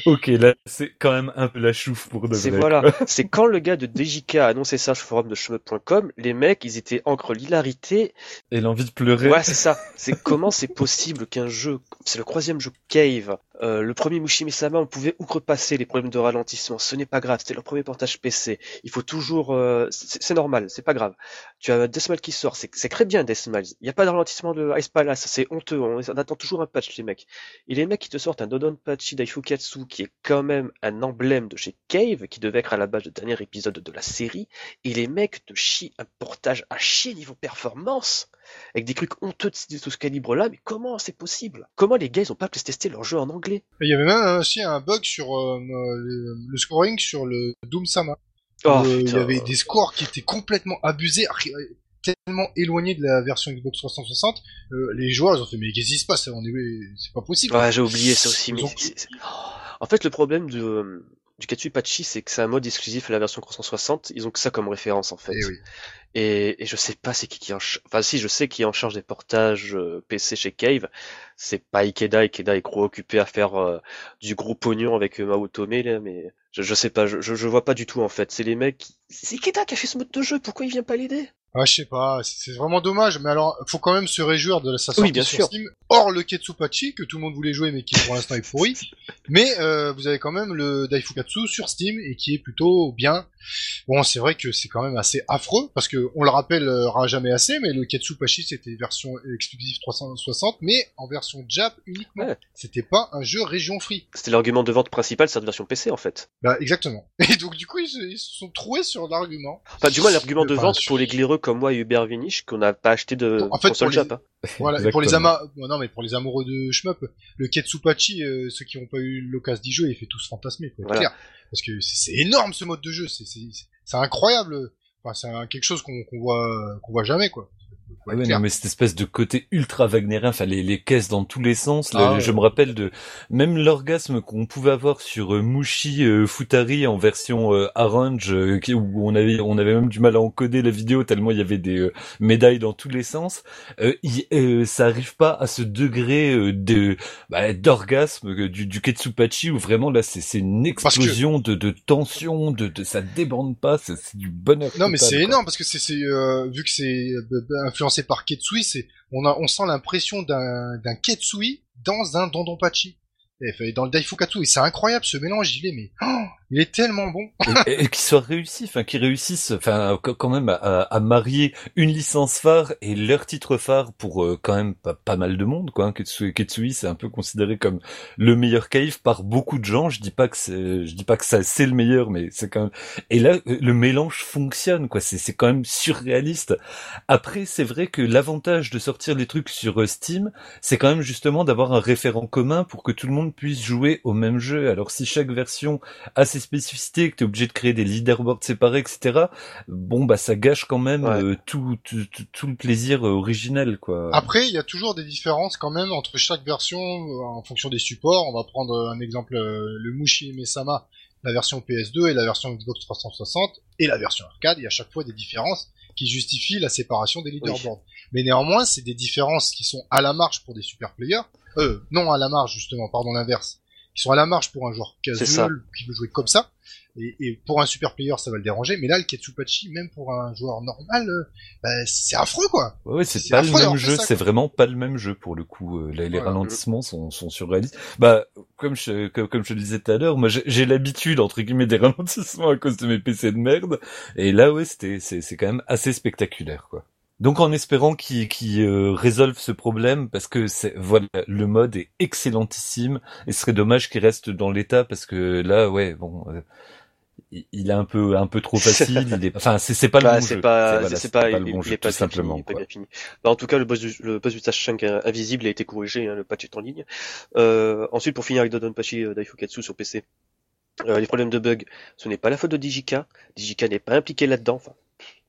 Ok, là c'est quand même un peu la chouffe pour de C'est vrai. voilà, c'est quand le gars de DJK a annoncé ça sur le forum de les mecs, ils étaient entre l'hilarité. Et l'envie de pleurer. Ouais, c'est ça. C'est comment c'est possible qu'un jeu, c'est le troisième jeu Cave, euh, le premier Mushimi-sama, on pouvait outrepasser les problèmes de ralentissement. Ce n'est pas grave, c'était leur premier portage PC. Il faut toujours, euh, c'est normal, c'est pas grave. Tu as Deathmatch qui sort, c'est très bien Deathmatch. Il n'y a pas de ralentissement de Ice Palace, c'est honteux. On, attend toujours un patch, les mecs. Et les mecs qui te sortent un Dodon Pachi Daifukatsu, qui est quand même un emblème de chez Cave, qui devait être à la base du dernier épisode de la série, et les mecs te chient un portage à chier niveau performance, avec des trucs honteux de, ce calibre-là, mais comment c'est possible? Comment les gars ils ont pas pu tester leur jeu en anglais? Il y avait même euh, aussi un bug sur euh, le, le scoring sur le Doom Sama. Oh, euh, il y avait des scores qui étaient complètement abusés, tellement éloignés de la version Xbox 360. euh, les joueurs ils ont fait mais qu'est-ce qui se passe? C'est pas possible. Ouais, j'ai oublié ça aussi. Mais ont- Oh. En fait, le problème de, euh, du Katsu Pachi, c'est que c'est un mode exclusif à la version 360. Ils ont que ça comme référence, en fait. Eh oui. Et, et je sais pas c'est qui qui est en charge. Enfin, si, je sais qui est en charge des portages euh, PC chez Cave. C'est pas Ikeda. Ikeda est gros occupé à faire euh, du gros pognon avec euh, Mao Tomé, là, mais je, je sais pas. Je, je, je vois pas du tout, en fait. C'est les mecs. qui- C'est Ikeda qui a fait ce mode de jeu. Pourquoi il vient pas l'aider? Ah, je sais pas, c'est c'est vraiment dommage, mais alors, faut quand même se réjouir de sa sortie Oui, bien sur sûr. Steam. Or, le Ketsupachi, que tout le monde voulait jouer, mais qui pour l'instant est pourri. Mais, euh, vous avez quand même le Daifukatsu sur Steam, et qui est plutôt bien. Bon, c'est vrai que c'est quand même assez affreux, parce que, on le rappellera jamais assez, mais le Ketsupachi, c'était version exclusive 360, mais en version Jap uniquement. Ouais. C'était pas un jeu région free. C'était l'argument de vente principal, cette version PC, en fait. Bah, exactement. Et donc, du coup, ils se, ils se sont troués sur l'argument. Enfin, du moins, l'argument de vente pour les glaireux comme moi et Hubert Vinich, qu'on n'a pas acheté de Bon, en fait, console pour les- hein. Voilà, et pour les Exactement. ama... bon, non, mais pour les amoureux de shmup, le Ketsupachi, euh, ceux qui n'ont pas eu l'occasion d'y jouer, il fait tous fantasmer, quoi, Voilà. clair. Parce que c'est énorme ce mode de jeu, c'est c'est c'est incroyable. Enfin, c'est un- quelque chose qu'on qu'on voit qu'on voit jamais, quoi. Ah non, mais cette espèce de côté ultra wagnérien, enfin les, les caisses dans tous les sens. là, Ah. Je me rappelle de même l'orgasme qu'on pouvait avoir sur euh, Mushi euh, Futari en version euh, Arrange, euh, qui- où on avait on avait même du mal à encoder la vidéo tellement il y avait des euh, médailles dans tous les sens. Euh, euh, ça arrive pas à ce degré euh, de bah, d'orgasme du, du Ketsupachi où vraiment là c'est c'est une que- explosion de, de tension, de, de ça débande pas, c'est du bonheur. Non, mais c'est énorme parce que c'est euh, vu que c'est influencé par Ketsui, c'est on a on sent l'impression d'un d'un Ketsui dans un Dondonpachi. Et, dans le Daifukatsu, et c'est incroyable ce mélange, il est mais oh, il est tellement bon. et, et qu'ils soient réussis, enfin qu'ils réussissent, enfin qu- quand même à, à marier une licence phare et leur titre phare pour euh, quand même pas, pas mal de monde quoi. hein. Ketsui, Ketsui c'est un peu considéré comme le meilleur cave par beaucoup de gens. Je dis pas que c'est, je dis pas que ça c'est le meilleur, mais c'est quand même. Et là euh, le mélange fonctionne quoi. C'est c'est quand même surréaliste. Après c'est vrai que l'avantage de sortir les trucs sur euh, Steam, c'est quand même justement d'avoir un référent commun pour que tout le monde puisse jouer au même jeu. Alors si chaque version a ses spécificités, que tu es obligé de créer des leaderboards séparés, etc. Bon bah ça gâche quand même Ouais. euh, tout, tout, tout, tout le plaisir euh, originel quoi. Après, il y a toujours des différences quand même entre chaque version euh, en fonction des supports. On va prendre un exemple, euh, le Mushi Mesama, la version PS2 et la version Xbox 360 et la version arcade. Il y a à chaque fois des différences qui justifient la séparation des leaderboards. Mais néanmoins, c'est des différences qui sont à la marge pour des super players. Euh, non à la marge justement, pardon l'inverse. Qui sont à la marge pour un joueur casual qui veut jouer comme ça. Et, et pour un super player, ça va le déranger. Mais là, le Ketsupachi, même pour un joueur normal, euh, bah, c'est affreux quoi. Ouais, ouais, c'est pas le même jeu, c'est vraiment pas le même jeu pour le coup. Euh, Les, ralentissements sont, sont surréalistes. Bah, comme je, comme, comme je le disais tout à l'heure, moi j'ai j'ai l'habitude entre guillemets des ralentissements à cause de mes PC de merde. Et là, ouais, c'était, c'est, c'est quand même assez spectaculaire, quoi. Donc en espérant qu'ils euh, résolvent ce problème, parce que c'est voilà, le mode est excellentissime, et ce serait dommage qu'il reste dans l'état, parce que là, ouais, bon, euh, il est un peu un peu trop facile. il est, enfin, c'est pas bah, bon. Pas, c'est pas, pas, le bon il, jeu, est pas tout simplement. Fini, pas bien fini. Bah, en tout cas, le boss du, le boss du Stage 5 invisible a été corrigé, hein, le patch est en ligne. Euh, ensuite, pour finir avec Dodonpachi euh, Daifukatsu sur PC, euh, les problèmes de bug, ce n'est pas la faute de Digika. Digika n'est pas impliqué là-dedans. Enfin,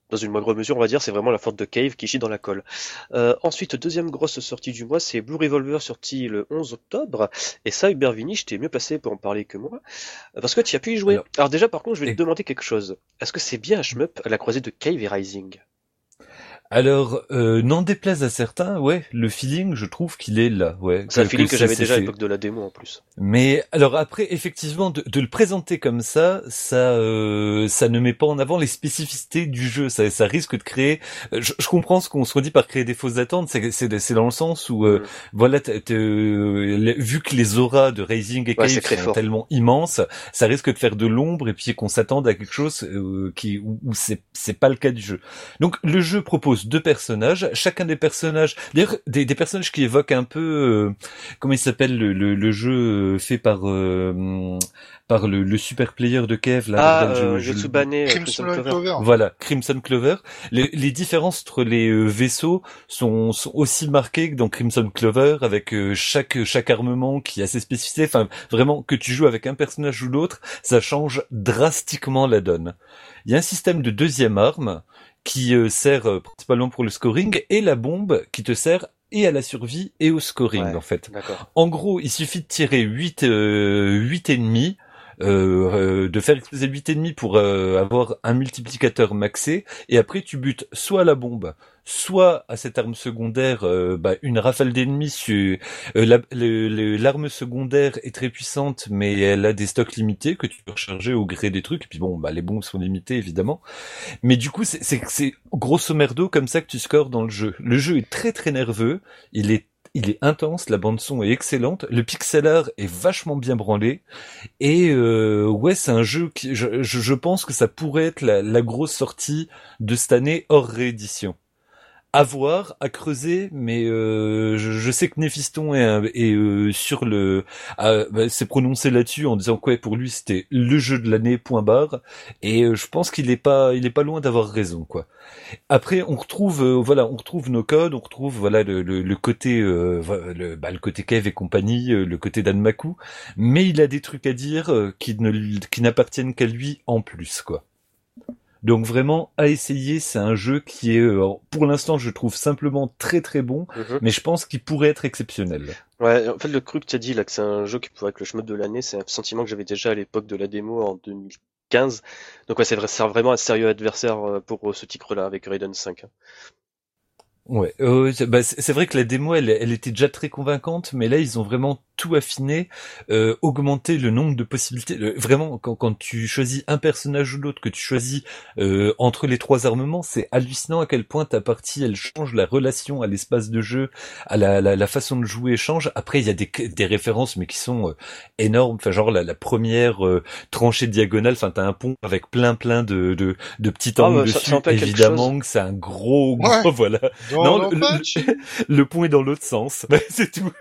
dans une moindre mesure, on va dire, c'est vraiment la faute de Cave qui chie dans la colle. Euh, ensuite, deuxième grosse sortie du mois, c'est Blue Revolver sorti le 11 octobre. Et ça, Hubert Vini, je t'ai mieux placé pour en parler que moi, parce que tu as pu y jouer. Alors, Alors déjà, par contre, je vais et... te demander quelque chose. Est-ce que c'est bien un shmup à la croisée de Cave et Rising? Alors, euh, n'en déplaise à certains, ouais, le feeling, je trouve qu'il est là, ouais. C'est un feeling que, j'avais déjà à l'époque de la démo en plus. Mais alors après, effectivement, de, de le présenter comme ça, ça, euh, ça ne met pas en avant les spécificités du jeu. Ça, ça risque de créer. Je, je comprends ce qu'on se dit par créer des fausses attentes. C'est, dans le sens où, euh, mm. voilà, t t vu que les auras de Raising et ouais, sont fort. tellement immenses, ça risque de faire de l'ombre et puis qu'on s'attende à quelque chose euh, qui où, où c'est, c'est pas le cas du jeu. Donc le jeu propose deux personnages, chacun des personnages, d'ailleurs des, des, personnages qui évoquent un peu euh, comment il s'appelle le, le, le, jeu fait par euh, par le, le, super player de Kev là ah, euh, je, Yotsubane, Crimson, Crimson Clover. Clover. Voilà, Crimson Clover. Les, les différences entre les euh, vaisseaux sont, sont, aussi marquées que dans Crimson Clover avec euh, chaque chaque armement qui a ses spécificités. Enfin, vraiment que tu joues avec un personnage ou l'autre, ça change drastiquement la donne. Il y a un système de deuxième arme qui euh, sert euh, principalement pour le scoring et la bombe qui te sert et à la survie et au scoring ouais, en fait. En gros, il suffit de tirer 8 euh, 8 ennemis de faire exploser 8 ennemis pour euh, avoir un multiplicateur maxé. Et après tu butes soit la bombe soit à cette arme secondaire euh, bah, une rafale d'ennemis sur l'arme la, secondaire est très puissante mais elle a des stocks limités que tu peux recharger au gré des trucs. Et puis bon bah les bombes sont limitées évidemment. Mais du coup c'est c'est grosso merdo comme ça que tu scores dans le jeu. Le jeu est très très nerveux. Il est il est intense, la bande son est excellente, le pixel art est vachement bien branlé. Et euh, ouais c'est un jeu qui je, je, pense que ça pourrait être la, la grosse sortie de cette année hors réédition à voir, à creuser, mais euh, je, je, sais que Néphiston est, est euh, sur le, euh, s'est prononcé là-dessus en disant quoi pour lui c'était le jeu de l'année point barre, et euh, je pense qu'il est pas, il est pas loin d'avoir raison quoi. Après on retrouve, euh, voilà, on retrouve nos codes, on retrouve voilà le, le, le côté, le, bah, le côté Kev et compagnie, le côté d'Anmaku, mais il a des trucs à dire qui ne, qui n'appartiennent qu'à lui en plus quoi. Donc vraiment à essayer, c'est un jeu qui est euh, pour l'instant je trouve simplement très très bon, Mhm. mm -hmm. mais je pense qu'il pourrait être exceptionnel. Ouais, en fait le truc que tu as dit là que c'est un jeu qui pourrait être le shmup de l'année, c'est un sentiment que j'avais déjà à l'époque de la démo en 2015. Donc ouais, c'est vrai, c'est vraiment un sérieux adversaire euh, pour ce titre-là avec Raiden 5. Ouais, euh, bah, c'est vrai que la démo, elle, elle était déjà très convaincante, mais là, ils ont vraiment tout affiné, euh, augmenté le nombre de possibilités. Le, vraiment, quand, quand tu choisis un personnage ou l'autre, que tu choisis euh, entre les trois armements, c'est hallucinant à quel point ta partie, elle change la relation à l'espace de jeu, à la, la, la, façon de jouer change. Après, il y a des, des références, mais qui sont euh, énormes. Enfin, genre la, la première euh, tranchée diagonale. Enfin, t'as un pont avec plein, plein de, de, de petits Ah, angles bah, dessus. Évidemment que c'est un gros, gros, Ouais. voilà. Dans Non, le le- patch, Le pont est dans l'autre sens. c'est tout.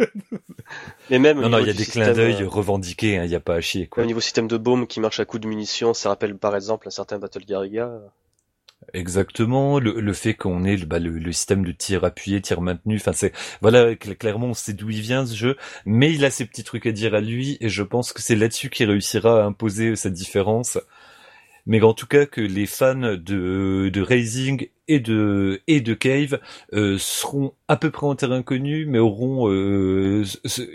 Mais même Non, non, il y a des clins d'œil euh, revendiqués, il n'y a pas à chier, quoi. Au niveau système de baume qui marche à coup de munitions, ça rappelle par exemple un certain Battle Garriga. Exactement, le, le fait qu'on ait le, bah, le, le système de tir appuyé, tir maintenu, enfin c'est voilà cl- clairement on sait d'où il vient ce jeu, mais il a ses petits trucs à dire à lui et je pense que c'est là-dessus qu'il réussira à imposer cette différence. Mais en tout cas que les fans de, de Raising et de et de Cave euh, seront à peu près en terrain connu, mais auront euh,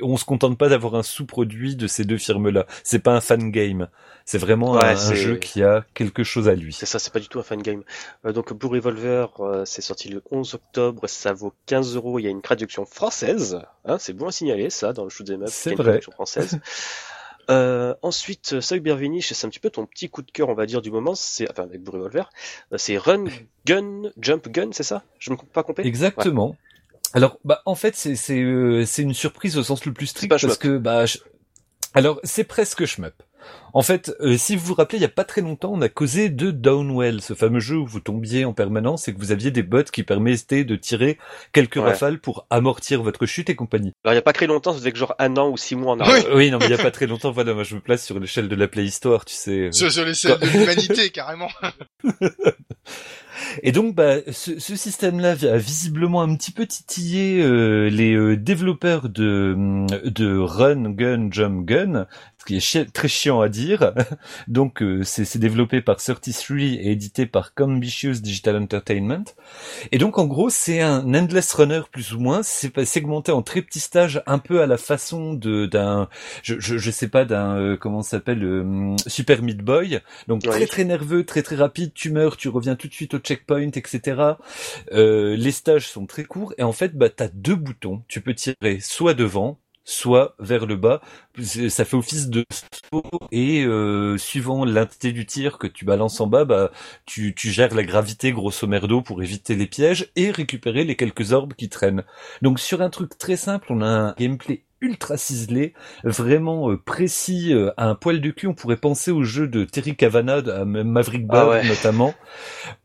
on se contente pas d'avoir un sous-produit de ces deux firmes-là. C'est pas un fan game, c'est vraiment Ouais, un, jeu qui a quelque chose à lui. C'est ça, c'est pas du tout un fan game. Euh, donc Blue Revolver, euh, c'est sorti le 11 octobre, ça vaut 15 euros. Il y a une traduction française, hein, c'est bon à signaler ça dans le shoot up. C'est une vrai. traduction française. Euh, ensuite, Saïd Bervinich, c'est un petit peu ton petit coup de cœur, on va dire, du moment. C'est enfin avec Revolver, euh, c'est Run Gun Jump Gun, c'est ça? Je me pas compris? Exactement. Alors, bah, en fait, c'est c'est euh, une surprise au sens le plus strict parce que bah, je- alors c'est presque shmup. En fait, euh, si vous vous rappelez, il y a pas très longtemps, on a causé de Downwell, ce fameux jeu où vous tombiez en permanence et que vous aviez des bots qui permettaient de tirer quelques rafales pour amortir votre chute et compagnie. Alors il y a pas très longtemps, ça faisait que genre un an ou six mois en arrière. Oui, non, mais il y a pas très longtemps. Voilà, moi je me place sur l'échelle de la Playhistoire, tu sais. Sur, sur l'échelle de l'humanité, carrément. Et donc, bah, ce, ce système-là a visiblement un petit peu titillé euh, les euh, développeurs de, de Run, Gun, Jump, Gun, qui est très chiant à dire. donc, euh, c'est développé par 33 et édité par Combitious Digital Entertainment. Et donc, en gros, c'est un endless runner plus ou moins. C'est segmenté en très petits stages, un peu à la façon de d'un, je, je, je, sais pas, d'un comment s'appelle Super Meat Boy. Donc très très nerveux, très très rapide. Tu meurs, tu reviens tout de suite au checkpoint, etc. Euh, les stages sont très courts et en fait, bah, tu as deux boutons. Tu peux tirer soit devant, soit vers le bas. Ça fait office de saut et euh, suivant l'intensité du tir que tu balances en bas, bah, tu, tu gères la gravité grosso merdo pour éviter les pièges et récupérer les quelques orbes qui traînent. Donc sur un truc très simple, on a un gameplay ultra ciselé, vraiment euh, précis euh, à un poil de cul. On pourrait penser au jeu de Terry Cavanagh, à Maverick ah Bird notamment.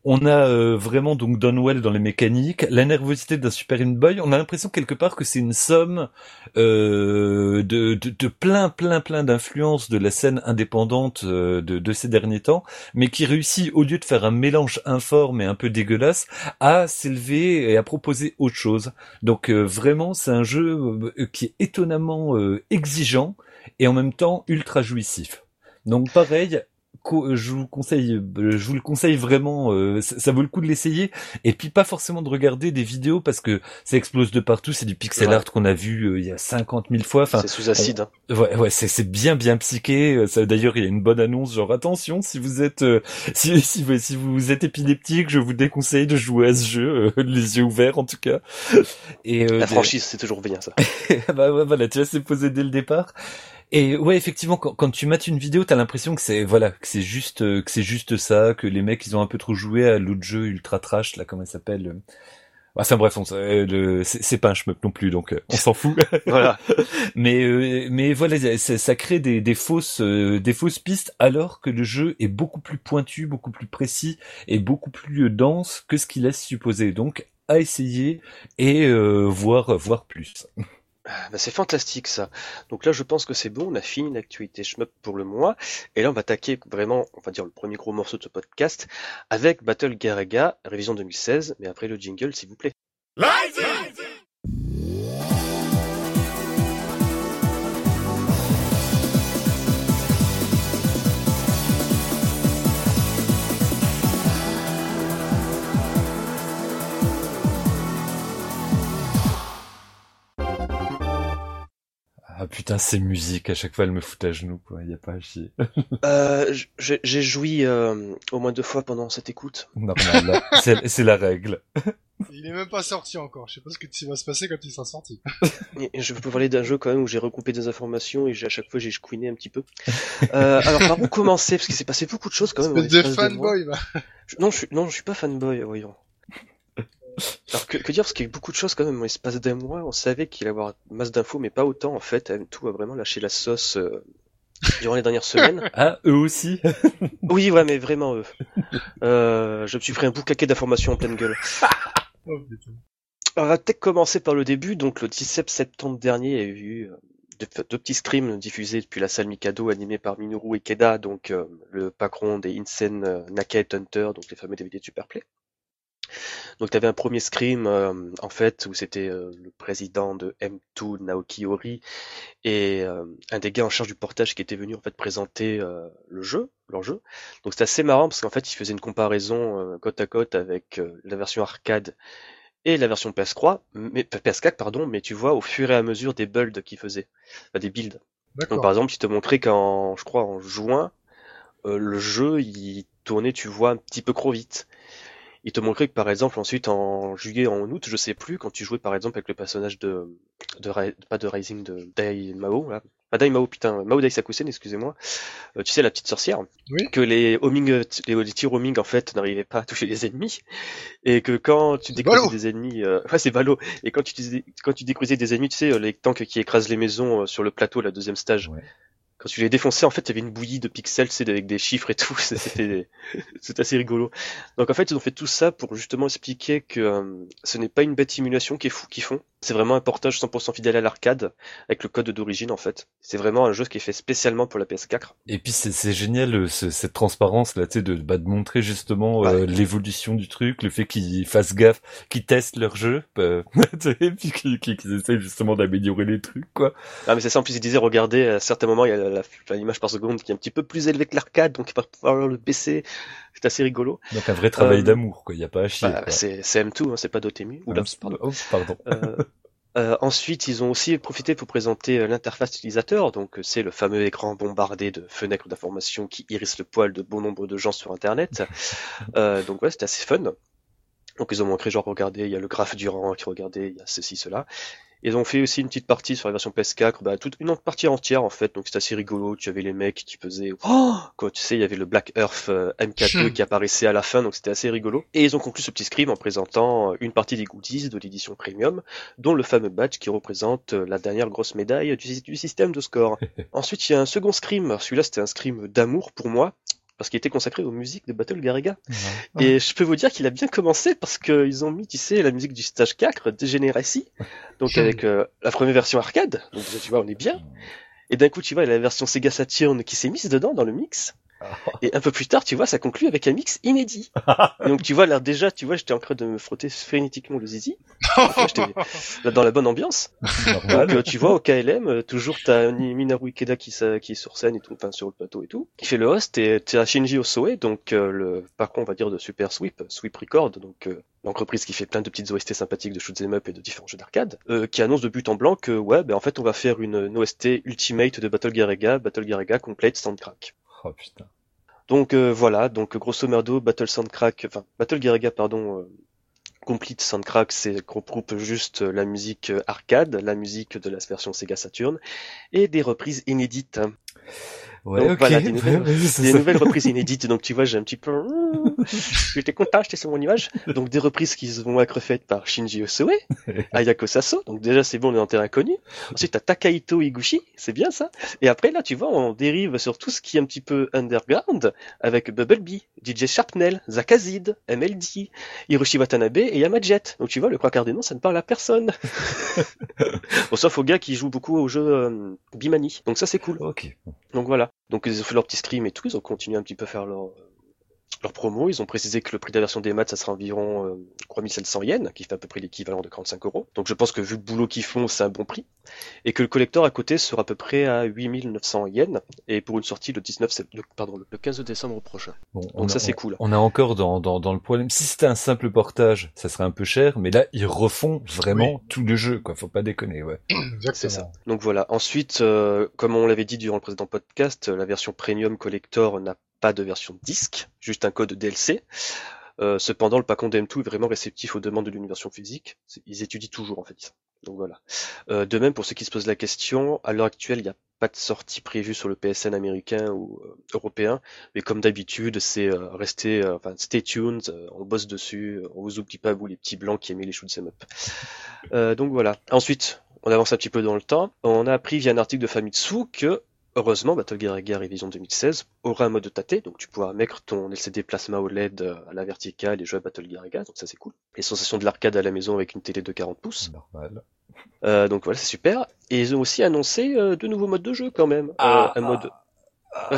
On a euh, vraiment donc Donwell dans les mécaniques, la nervosité d'un Super In Boy. On a l'impression quelque part que c'est une somme de, de, de, plein plein plein d'influences de la scène indépendante de, de ces derniers temps, mais qui réussit au lieu de faire un mélange informe et un peu dégueulasse, à s'élever et à proposer autre chose. Donc vraiment c'est un jeu qui est étonnant euh, exigeant et en même temps ultra jouissif. Donc pareil, je vous conseille, euh, je vous le conseille vraiment. Euh, ça, vaut le coup de l'essayer. Et puis pas forcément de regarder des vidéos parce que ça explose de partout. C'est du pixel art qu'on a vu il y a 50 000 fois. Enfin, c'est sous acide. Hein. Ouais, ouais, c'est bien, bien psyché. Ça, d'ailleurs, il y a une bonne annonce, genre attention, si vous êtes, si, si, si, vous êtes épileptique, je vous déconseille de jouer à ce jeu, les yeux ouverts en tout cas. Et la franchise, c'est toujours bien ça. bah ouais, voilà, tu vois, c'est posé dès le départ. Et ouais, effectivement, quand, quand tu mates une vidéo, t'as l'impression que c'est voilà, que c'est juste, euh, que c'est juste ça, que les mecs ils ont un peu trop joué à l'autre jeu ultra trash là, comment il s'appelle euh. Enfin bref, euh, c'est pas un shmup non plus, donc on s'en fout. voilà. mais mais voilà, ça, ça crée des, des fausses des fausses pistes, alors que le jeu est beaucoup plus pointu, beaucoup plus précis et beaucoup plus dense que ce qu'il laisse supposer. Donc à essayer et voir voir plus. Bah, c'est fantastique ça. Donc là, je pense que c'est bon. On a fini l'actualité shmup pour le mois. Et là, on va attaquer vraiment, on va dire, le premier gros morceau de ce podcast avec Battle Garaga, révision 2016. Mais après le jingle, s'il vous plaît. Ah putain, c'est musique, à chaque fois elle me fout à genoux, quoi, y a pas à chier. euh, j'ai joui euh, au moins deux fois pendant cette écoute. Normal, c'est la règle. Il est même pas sorti encore, je sais pas ce qui va se passer quand il sera sorti. je peux parler d'un jeu quand même où j'ai recoupé des informations et à chaque fois j'ai chouiné un petit peu. Euh, alors par où commencer? Parce qu'il s'est passé beaucoup de choses quand même. C'est des fanboy, bah. Non, je suis, non, je suis pas fanboy, voyons. Alors que, dire parce qu'il y a eu beaucoup de choses quand même en l'espace d'un mois. On savait qu'il allait y avoir masse d'infos, mais pas autant en fait. Tout a vraiment lâché la sauce euh, durant les dernières semaines. Ah, eux aussi. oui, ouais, mais vraiment eux. Euh, je me suis pris un boucaquet d'informations en pleine gueule. oh, on va peut-être commencer par le début. Donc le 17 septembre dernier, il y a eu euh, deux, petits scrims diffusés depuis la salle Mikado, animés par Minoru Ikeda, donc le patron des Insane Naked Hunter, donc les fameux DVD de Superplay. Donc tu avais un premier scream euh, en fait où c'était euh, le président de M2 Naoki Ori et euh, un des gars en charge du portage qui était venu en fait présenter le jeu, leur jeu. Donc c'était assez marrant parce qu'en fait il faisait une comparaison côte à côte avec la version arcade et la version PS3, mais PS4 pardon, mais tu vois au fur et à mesure des builds qu'il faisait, des builds. Donc par exemple, il te montrait qu'en je crois en juin le jeu il tournait tu vois un petit peu trop vite il te montrait que par exemple ensuite en juillet, en août, je sais plus, quand tu jouais par exemple avec le personnage de, de pas de Rising, de Dai Mao, là. Pas Dai Mao, putain, Mao Dai Sakusen, excusez-moi. Euh, tu sais, la petite sorcière. Oui. Que les homing, les, les tirs homing, en fait, n'arrivaient pas à toucher les ennemis. Et que quand tu décroisais des ennemis, euh... ouais, c'est ballot. Et quand tu, quand tu décroisais des ennemis, tu sais, les tanks qui écrasent les maisons euh, sur le plateau, la deuxième stage. Quand tu les défonçais, en fait, il y avait une bouillie de pixels, c'est avec des chiffres et tout. C'était, c'est assez rigolo. Donc en fait, ils ont fait tout ça pour justement expliquer que euh, ce n'est pas une bête simulation qui est fou qu'ils font. C'est vraiment un portage 100% fidèle à l'arcade avec le code d'origine en fait. C'est vraiment un jeu qui est fait spécialement pour la PS4. Et puis c'est génial euh, cette transparence là, tu sais, de, bah, de montrer justement euh, l'évolution du truc, le fait qu'ils fassent gaffe, qu'ils testent leur jeu, euh, et puis qu'ils essayent justement d'améliorer les trucs quoi. Ah mais c'est ça. En plus ils disaient, regardez, à certains moments il y a l'image par seconde qui est un petit peu plus élevée que l'arcade, donc il va pouvoir le baisser. C'est assez rigolo. Donc un vrai travail d'amour quoi. Il y a pas à chier. Bah, c'est M2, hein, c'est pas Dotemu. Ou pardon. Oh, pardon. Euh, ensuite, ils ont aussi profité pour présenter euh, l'interface utilisateur. Donc, euh, c'est le fameux écran bombardé de fenêtres d'information qui hérisse le poil de bon nombre de gens sur Internet. donc, ouais, c'était assez fun. Donc, ils ont montré, genre, regardez, il y a le graphe du rang, qui regardez, il y a ceci, cela. Ils ont fait aussi une petite partie sur la version PS4, bah, toute une partie entière en fait, donc c'est assez rigolo. Tu avais les mecs qui faisaient, oh quoi, tu sais, il y avait le Black Earth euh, MK2 hmm. qui apparaissait à la fin, donc c'était assez rigolo. Et ils ont conclu ce petit scrim en présentant euh, une partie des goodies de l'édition premium, dont le fameux badge qui représente euh, la dernière grosse médaille du, du système de score. Ensuite, il y a un second scrim. Celui-là, c'était un scrim d'amour pour moi parce qu'il était consacré aux musiques de Battle Garaga. Et je peux vous dire qu'il a bien commencé parce qu'ils ont mis, tu sais, la musique du stage 4, Degeneracy, donc avec euh, la première version arcade, donc tu vois, on est bien. Et d'un coup, tu vois, il y a la version Sega Saturn qui s'est mise dedans dans le mix. Et un peu plus tard, tu vois, ça conclut avec un mix inédit. donc tu vois, là déjà, tu vois, j'étais en train de me frotter frénétiquement le zizi. J'étais dans la bonne ambiance. donc euh, tu vois, au KLM, euh, toujours t'as Minaru Ikeda qui, qui est sur scène et tout, enfin sur le plateau et tout, qui fait le host et t'as Shinji Osoe, donc euh, le patron, on va dire, de Super Sweep, Sweep Record, donc l'entreprise qui fait plein de petites OST sympathiques de shoot'em up et de différents jeux d'arcade, qui annonce de but en blanc que ouais, ben en fait on va faire une, une OST ultimate de Battle Garaga, Battle Garaga complete Soundcrack. Oh putain. Donc euh, voilà, donc grosso merdo, Battle Soundcrack, enfin Battle Garaga, pardon, euh, Complete Soundcrack, c'est regroupe juste la musique arcade, la musique de la version Sega Saturn et des reprises inédites. Ouais, donc, voilà, des, nouvelles, des nouvelles, reprises inédites. Donc tu vois, j'ai un petit peu... J'étais content, j'étais sur mon image. Donc des reprises qui vont être faites par Shinji Osoe, Ayako Saso. Donc déjà, c'est bon, on est en terrain inconnu. Ensuite, t'as Takaito Higuchi, c'est bien ça. Et après, là, tu vois, on dérive sur tout ce qui est un petit peu underground avec Bubblebee, DJ Sharpnel, Zakazid, MLD, Hiroshi Watanabe et Yamajet. Donc tu vois, le quarts des noms, ça ne parle à personne. bon, sauf aux gars qui jouent beaucoup au jeu euh, Bimani. Donc ça, c'est cool. Ok. Donc voilà. Donc ils ont fait leur petit stream et tout, ils ont continué un petit peu à faire leur, leur promo. Ils ont précisé que le prix de la version des maths, ça sera environ euh, 3700 yens, qui fait à peu près l'équivalent de 45 euros. Donc je pense que vu le boulot qu'ils font, c'est un bon prix. Et que le collector à côté sera à peu près à 8900 yens, et pour une sortie le 19 le, pardon, le 15 décembre prochain. Bon, Donc ça c'est cool. On a encore dans, dans, dans le problème, si c'était un simple portage, ça serait un peu cher, mais là ils refont vraiment tout le jeu, quoi. Faut pas déconner, ouais. C'est ça. Donc voilà. Ensuite, euh, comme on l'avait dit durant le précédent podcast, la version premium collector n'a pas de version disque, juste un code DLC. Euh, cependant, le Pacon DM2 est vraiment réceptif aux demandes de l'une version physique. Ils étudient toujours en fait. Donc voilà. Euh, de même, pour ceux qui se posent la question, à l'heure actuelle, il n'y a pas de sortie prévue sur le PSN américain ou euh, européen, mais comme d'habitude, c'est rester, enfin, stay tuned, on bosse dessus, on vous oublie pas vous les petits blancs qui aimaient les shoot'em up. donc voilà. Ensuite, on avance un petit peu dans le temps. On a appris via un article de Famitsu que Heureusement, Battle Gear Revision 2016 aura un mode de tâter, donc tu pourras mettre ton LCD plasma OLED euh, à la verticale et jouer à Battle Gear donc ça c'est cool. Les sensations de l'arcade à la maison avec une télé de 40 pouces. Normal. Euh, donc voilà, c'est super. Et ils ont aussi annoncé euh, deux nouveaux modes de jeu quand même. Ah, un mode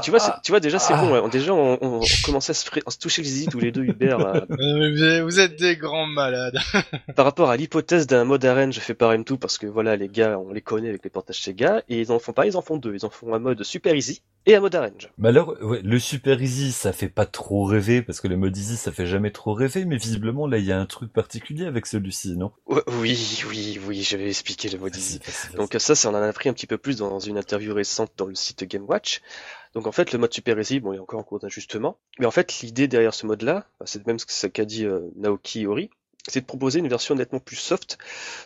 tu vois, tu vois déjà c'est bon. Ah. Déjà on, on, commençait à se, à se toucher les zizi tous les deux, Hubert. Vous êtes des grands malades. Par rapport à l'hypothèse d'un mode arène, je fais pareil tout parce que voilà les gars, on les connaît avec les portages Sega et ils en font pas, ils en font deux. Ils en font un mode super easy et un mode arène. Mais alors, ouais, le super easy, ça fait pas trop rêver parce que le mode easy, ça fait jamais trop rêver. Mais visiblement là, il y a un truc particulier avec celui-ci, non? Oui, oui, oui. Je vais expliquer le mode easy. Donc ça, c'est on en a appris un petit peu plus dans une interview récente dans le site Game Watch. Donc en fait, le mode Super Easy, bon, il a encore en cours d'ajustement. Mais en fait, l'idée derrière ce mode-là, bah, c'est même ce qu'a dit euh, Naoki Ori, c'est de proposer une version nettement plus soft,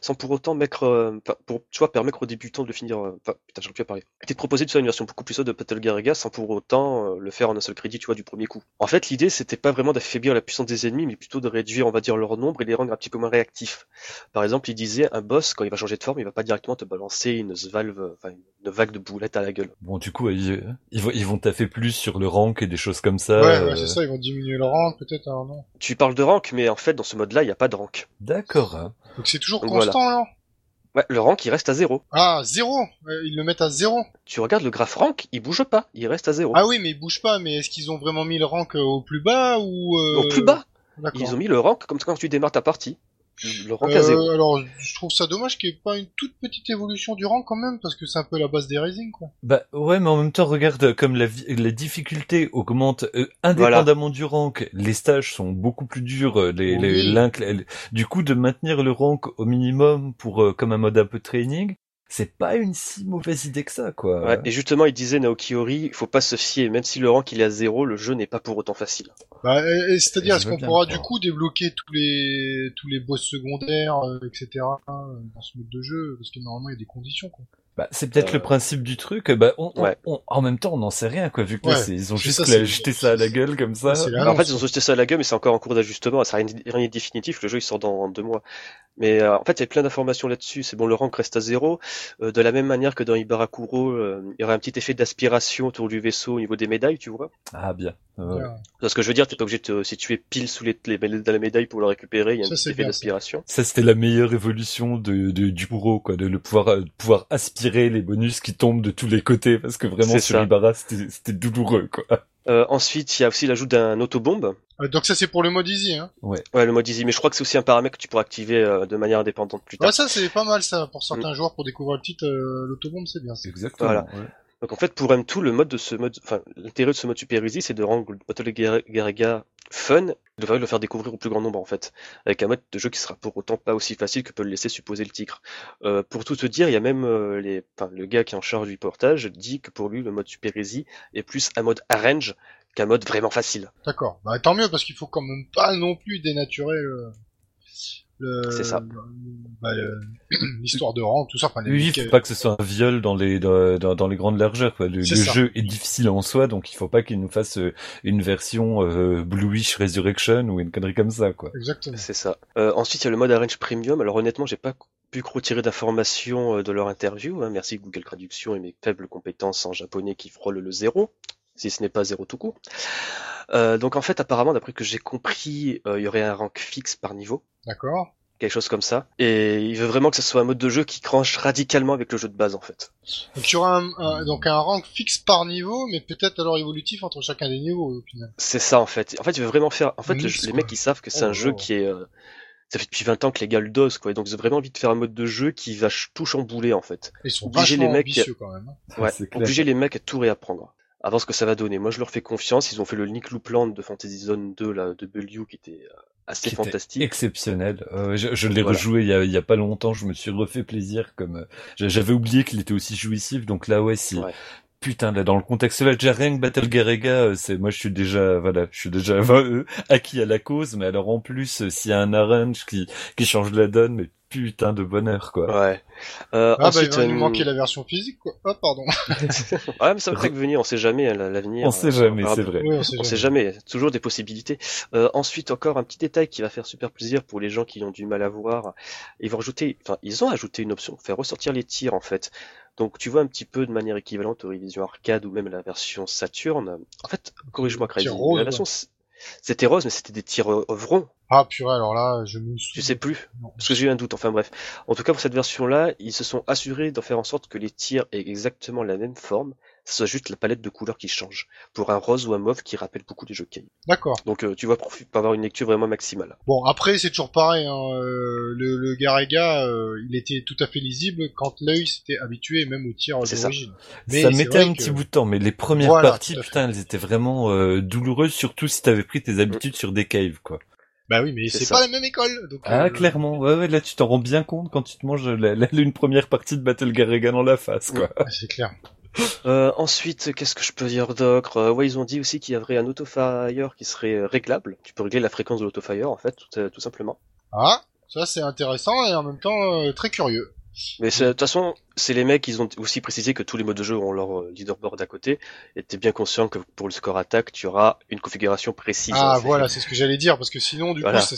sans pour autant mettre, euh, pour, tu vois, permettre aux débutants de finir, euh, enfin, putain, j'aurais pu à parler. C'est de proposer de faire une version beaucoup plus soft de Battle Garaga, sans pour autant euh, le faire en un seul crédit, tu vois, du premier coup. En fait, l'idée, c'était pas vraiment d'affaiblir la puissance des ennemis, mais plutôt de réduire, on va dire, leur nombre et les rendre un petit peu moins réactifs. Par exemple, il disait, un boss, quand il va changer de forme, il va pas directement te balancer une valve, enfin, une vague de boulettes à la gueule. Bon, du coup, ils, ils vont, ils vont taffer plus sur le rank et des choses comme ça. Ouais, euh, ouais, c'est ça, ils vont diminuer le rank peut-être, hein, non Tu parles de rank, mais en fait, dans ce mode-là, il n'y a pas de rank. D'accord. Donc c'est toujours constant, alors Ouais, le rank, il reste à zéro. Ah, zéro Euh, Ils le mettent à zéro Tu regardes le graphe rank, il bouge pas, il reste à zéro. Ah oui, mais ils bougent pas, mais est-ce qu'ils ont vraiment mis le rank euh, au plus bas ou... euh, Au plus bas, D'accord. ils ont mis le rank comme quand tu démarres ta partie. Le rank à Euh, zéro. alors, je trouve ça dommage qu'il n'y ait pas une toute petite évolution du rank quand même, parce que c'est un peu la base des Rising, quoi. Bah ouais, mais en même temps, regarde comme la, vi- la difficulté augmente euh, indépendamment du rank. Les stages sont beaucoup plus durs. euh, Les, les, Oui. les- du coup, de maintenir le rank au minimum pour euh, comme un mode un peu training, c'est pas une si mauvaise idée que ça, quoi. Ouais, et justement, il disait Naoki Ori, il faut pas se fier, même si le rank il est à zéro, le jeu n'est pas pour autant facile. Bah, et- et c'est-à-dire, est-ce qu'on pourra du coup débloquer tous les tous les boss secondaires, euh, etc. euh, dans ce mode de jeu? Parce que normalement, il y a des conditions, quoi. Bah, c'est peut-être Euh, le principe du truc. Bah, on, Ouais. on- en même temps, on n'en sait rien, quoi, vu que Ouais, c'est- ils ont c'est juste ça, c'est- jeté ça à la gueule comme ça. c'est Alors, en fait, ils ont jeté ça à la gueule, mais c'est encore en cours d'ajustement, ça n'a rien, rien de définitif, le jeu il sort dans deux mois. Mais euh, en fait, il y a plein d'informations là-dessus. C'est bon, le rank reste à zéro. Euh, de la même manière que dans Ibarakuro, euh, il y aurait un petit effet d'aspiration autour du vaisseau au niveau des médailles, tu vois. Ah, bien. Euh, Bien. Parce que je veux dire, t'es pas obligé de te situer pile sous les, les, la médaille pour le récupérer, il y a un Ça, petit effet ça. d'aspiration. Ça, c'était la meilleure évolution de, de- du bourreau, quoi, de le pouvoir, euh, de pouvoir aspirer les bonus qui tombent de tous les côtés, parce que vraiment, sur ça. Ibarra, c'était c'était douloureux, quoi. Euh, ensuite, il y a aussi l'ajout d'un autobombe. Donc ça, c'est pour le mode easy, hein. Ouais, le mode easy, mais je crois que c'est aussi un paramètre que tu pourras activer euh, de manière indépendante plus tard. Ouais, ça, c'est pas mal, ça, pour certains Mm. joueurs, pour découvrir le titre, euh, l'autobombe, c'est bien. Exactement. Voilà. ouais. Donc en fait, pour M2, le mode de ce mode, enfin, l'intérêt de ce mode Super Easy, c'est de rendre le Battle Gar- Garaga fun, de le faire découvrir au plus grand nombre en fait, avec un mode de jeu qui sera pour autant pas aussi facile que peut le laisser supposer le tigre. Euh, pour tout te dire, il y a même euh, le gars qui est en charge du portage dit que pour lui, le mode Super Easy est plus un mode arrange qu'un mode vraiment facile. D'accord. Bah, tant mieux, parce qu'il faut quand même pas non plus dénaturer le... C'est ça. bah, l'histoire de rang, tout ça. Enfin, Oui, faut pas que ce soit un viol dans les dans, les grandes largeurs. Quoi. Le, jeu est difficile en soi, donc il faut pas qu'il nous fasse euh, une version euh, Bluish Resurrection ou une connerie comme ça, quoi. Exactement. C'est ça. Euh, ensuite, il y a le mode Arrange Premium. Alors honnêtement, j'ai pas pu retirer d'informations de leur interview. hein. Merci Google Traduction et mes faibles compétences en japonais qui frôlent le zéro, si ce n'est pas zéro tout court. Euh, donc en fait, apparemment, d'après que j'ai compris, euh, il y aurait un rank fixe par niveau, D'accord. quelque chose comme ça. Et il veut vraiment que ce soit un mode de jeu qui cranche radicalement avec le jeu de base en fait. Donc, il y aura un, un- donc un rank fixe par niveau, mais peut-être alors évolutif entre chacun des niveaux, au final. C'est ça en fait. En fait, il veut vraiment faire. En fait, le- les mecs ils savent que c'est Oh, un jeu oh. qui est. euh, Ça fait depuis 20 ans que les gars le dosent quoi. Et donc ils ont vraiment envie de faire un mode de jeu qui va tout chambouler en fait. Ils sont Obliger les mecs- ambitieux, quand même. hein. Ouais, obliger les mecs à tout réapprendre. À voir ce que ça va donner. Moi, je leur fais confiance. Ils ont fait le Nick Loopland de Fantasy Zone 2, là, de Bellew, qui était euh, assez Qui était fantastique. Exceptionnel. Euh, je je l'ai Voilà. rejoué il y, a, il y a pas longtemps. Je me suis refait plaisir. Comme euh, j'a- j'avais oublié qu'il était aussi jouissif. Donc là, ouais, si. Ouais. Putain, là, dans le contexte là, déjà rien que Battle Garaga, euh, c'est moi, je suis déjà, voilà, je suis déjà acquis à la cause. Mais alors en plus, s'il y a un arrange qui qui change la donne, mais putain de bonheur, quoi. Ouais. Euh, Ah, bah, ensuite, il va nous euh, manquer la version physique, quoi. Ah, pardon. ouais, mais ça va venir. On sait jamais, hein, l'avenir. On sait euh, jamais, c'est vrai. oui, on sait On jamais. sait jamais, toujours des possibilités. Euh, ensuite, encore un petit détail qui va faire super plaisir pour les gens qui ont du mal à voir. Ils vont rajouter, enfin, ils ont ajouté une option pour faire ressortir les tirs en fait. Donc, tu vois un petit peu de manière équivalente aux révisions arcade ou même la version Saturn. En fait, corrige-moi Crazy. La version, c'était rose, mais c'était des tirs ronds. Ah, purée, alors là, je me Je sais plus. Non. Parce que j'ai eu un doute, enfin bref. En tout cas, pour cette version-là, ils se sont assurés d'en faire en sorte que les tirs aient exactement la même forme, ce soit juste la palette de couleurs qui change, pour un rose ou un mauve qui rappelle beaucoup les jeux Kei. D'accord. Donc euh, tu vas pour, pour avoir une lecture vraiment maximale. Bon, après, c'est toujours pareil. Hein. euh, le, le euh, il était tout à fait lisible quand l'œil s'était habitué même au tir C'est ça. d'origine. Mais ça c'est mettait un que- petit bout de temps, mais les premières Voilà, parties, putain, elles étaient vraiment euh, douloureuses, surtout si t'avais pris tes habitudes sur des caves, quoi. Bah oui, mais C'est ça. pas la même école. Donc, Ah, euh, clairement, ouais, ouais, là tu t'en rends bien compte quand tu te manges la, la- une première partie de Battle Garaga dans la face, quoi. C'est clair. Euh, ensuite, qu'est-ce que je peux dire d'autre? Euh, Ouais, ils ont dit aussi qu'il y aurait un autofire qui serait euh, réglable. Tu peux régler la fréquence de l'autofire en fait, tout, euh, tout simplement. Ah, ça c'est intéressant et en même temps euh, très curieux. Mais c'est- de toute façon, c'est les mecs, ils ont aussi précisé que tous les modes de jeu ont leur leaderboard à côté. Et t'es bien conscient que pour le score attaque, tu auras une configuration précise. Ah hein, voilà, c'est ce que j'allais dire parce que sinon du Voilà. coup ça,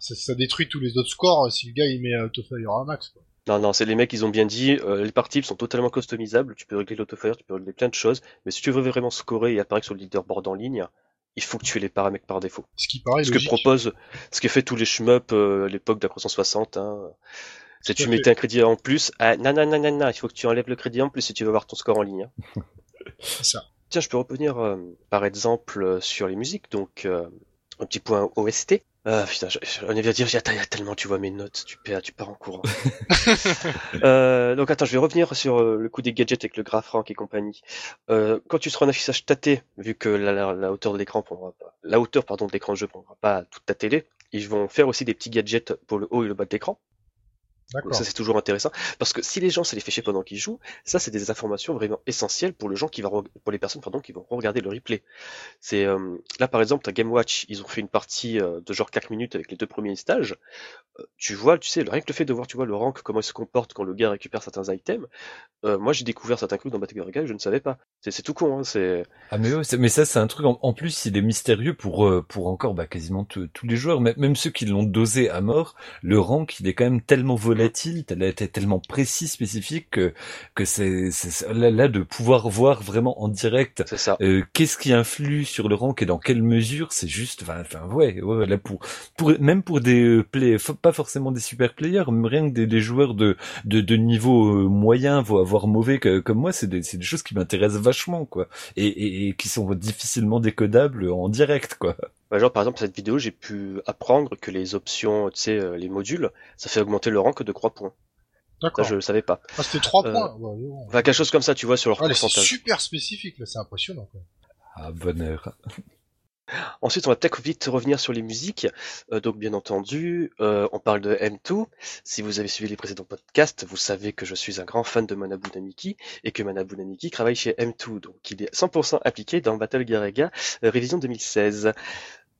ça, ça, détruit tous les autres scores si le gars il met autofire à max. Quoi. Non, non, c'est les mecs, ils ont bien dit, euh, les parties sont totalement customisables. Tu peux régler l'autofire, tu peux régler plein de choses. Mais si tu veux vraiment scorer et apparaître sur le leaderboard en ligne, il faut que tu aies les paramètres par défaut. Ce qui paraît ce que propose, ce que fait tous les shmups euh, à l'époque d'Acro 160, hein, c'est tu mettais un crédit en plus. Ah, non, non, non, non, non, il faut que tu enlèves le crédit en plus si tu veux voir ton score en ligne. hein. Ça. Tiens, je peux revenir euh, par exemple euh, sur les musiques, donc euh, un petit point OST. Ah putain, on est bien dire, il y a il y a tellement, tu vois mes notes, tu pars, tu pars en courant. euh, donc attends, je vais revenir sur euh, le coup des gadgets avec le graph rank et compagnie. Euh, quand tu seras en affichage tâté, vu que la, la- la hauteur de l'écran prendra pas, la hauteur pardon de l'écran de jeu prendra pas toute ta télé, ils vont faire aussi des petits gadgets pour le haut et le bas de l'écran. Donc ça c'est toujours intéressant parce que si les gens ça les fait chier pendant qu'ils jouent, ça c'est des informations vraiment essentielles pour le gens qui va pour les personnes pardon qui vont regarder le replay. C'est euh, là par exemple ta Game Watch, ils ont fait une partie euh, de genre 4 minutes avec les deux premiers stages. Euh, tu vois, tu sais, rien que le fait de voir tu vois le rank comment il se comporte quand le gars récupère certains items. moi j'ai découvert certains trucs dans Battle Royale que je ne savais pas. C'est tout con hein, c'est Ah mais ouais, c'est- mais ça c'est un truc en, en plus il est mystérieux pour pour encore bah, quasiment tous les joueurs même, ceux qui l'ont dosé à mort le rank il est quand même tellement volatile tel- tel- tellement précis spécifique que que c'est là, là de pouvoir voir vraiment en direct euh, qu'est-ce qui influe sur le rank et dans quelle mesure c'est juste enfin ouais, ouais là pour pour même pour des euh, play pas forcément des super players mais rien que des, des joueurs de de, de niveau euh, moyen voire mauvais que- comme moi c'est des c'est des choses qui m'intéressent vachement quoi. Et, et, et qui sont difficilement décodables en direct quoi Ouais, genre par exemple cette vidéo j'ai pu apprendre que les options, tu sais, euh, les modules, ça fait augmenter le rank de 3 points. Ça D'accord. je le savais pas. Ah, c'était 3 Euh, points. Ouais, bon. Enfin quelque chose comme ça tu vois sur leur Ah, là, c'est pourcentage. super spécifique là, c'est impressionnant. Quoi. ah bonheur Ensuite, on va peut-être vite revenir sur les musiques. Euh, donc, bien entendu, euh, on parle de M2. Si vous avez suivi les précédents podcasts, vous savez que je suis un grand fan de Manabu Namiki et que Manabu Namiki travaille chez M2. Donc, il est 100% impliqué dans Battle Garaga euh, révision 2016.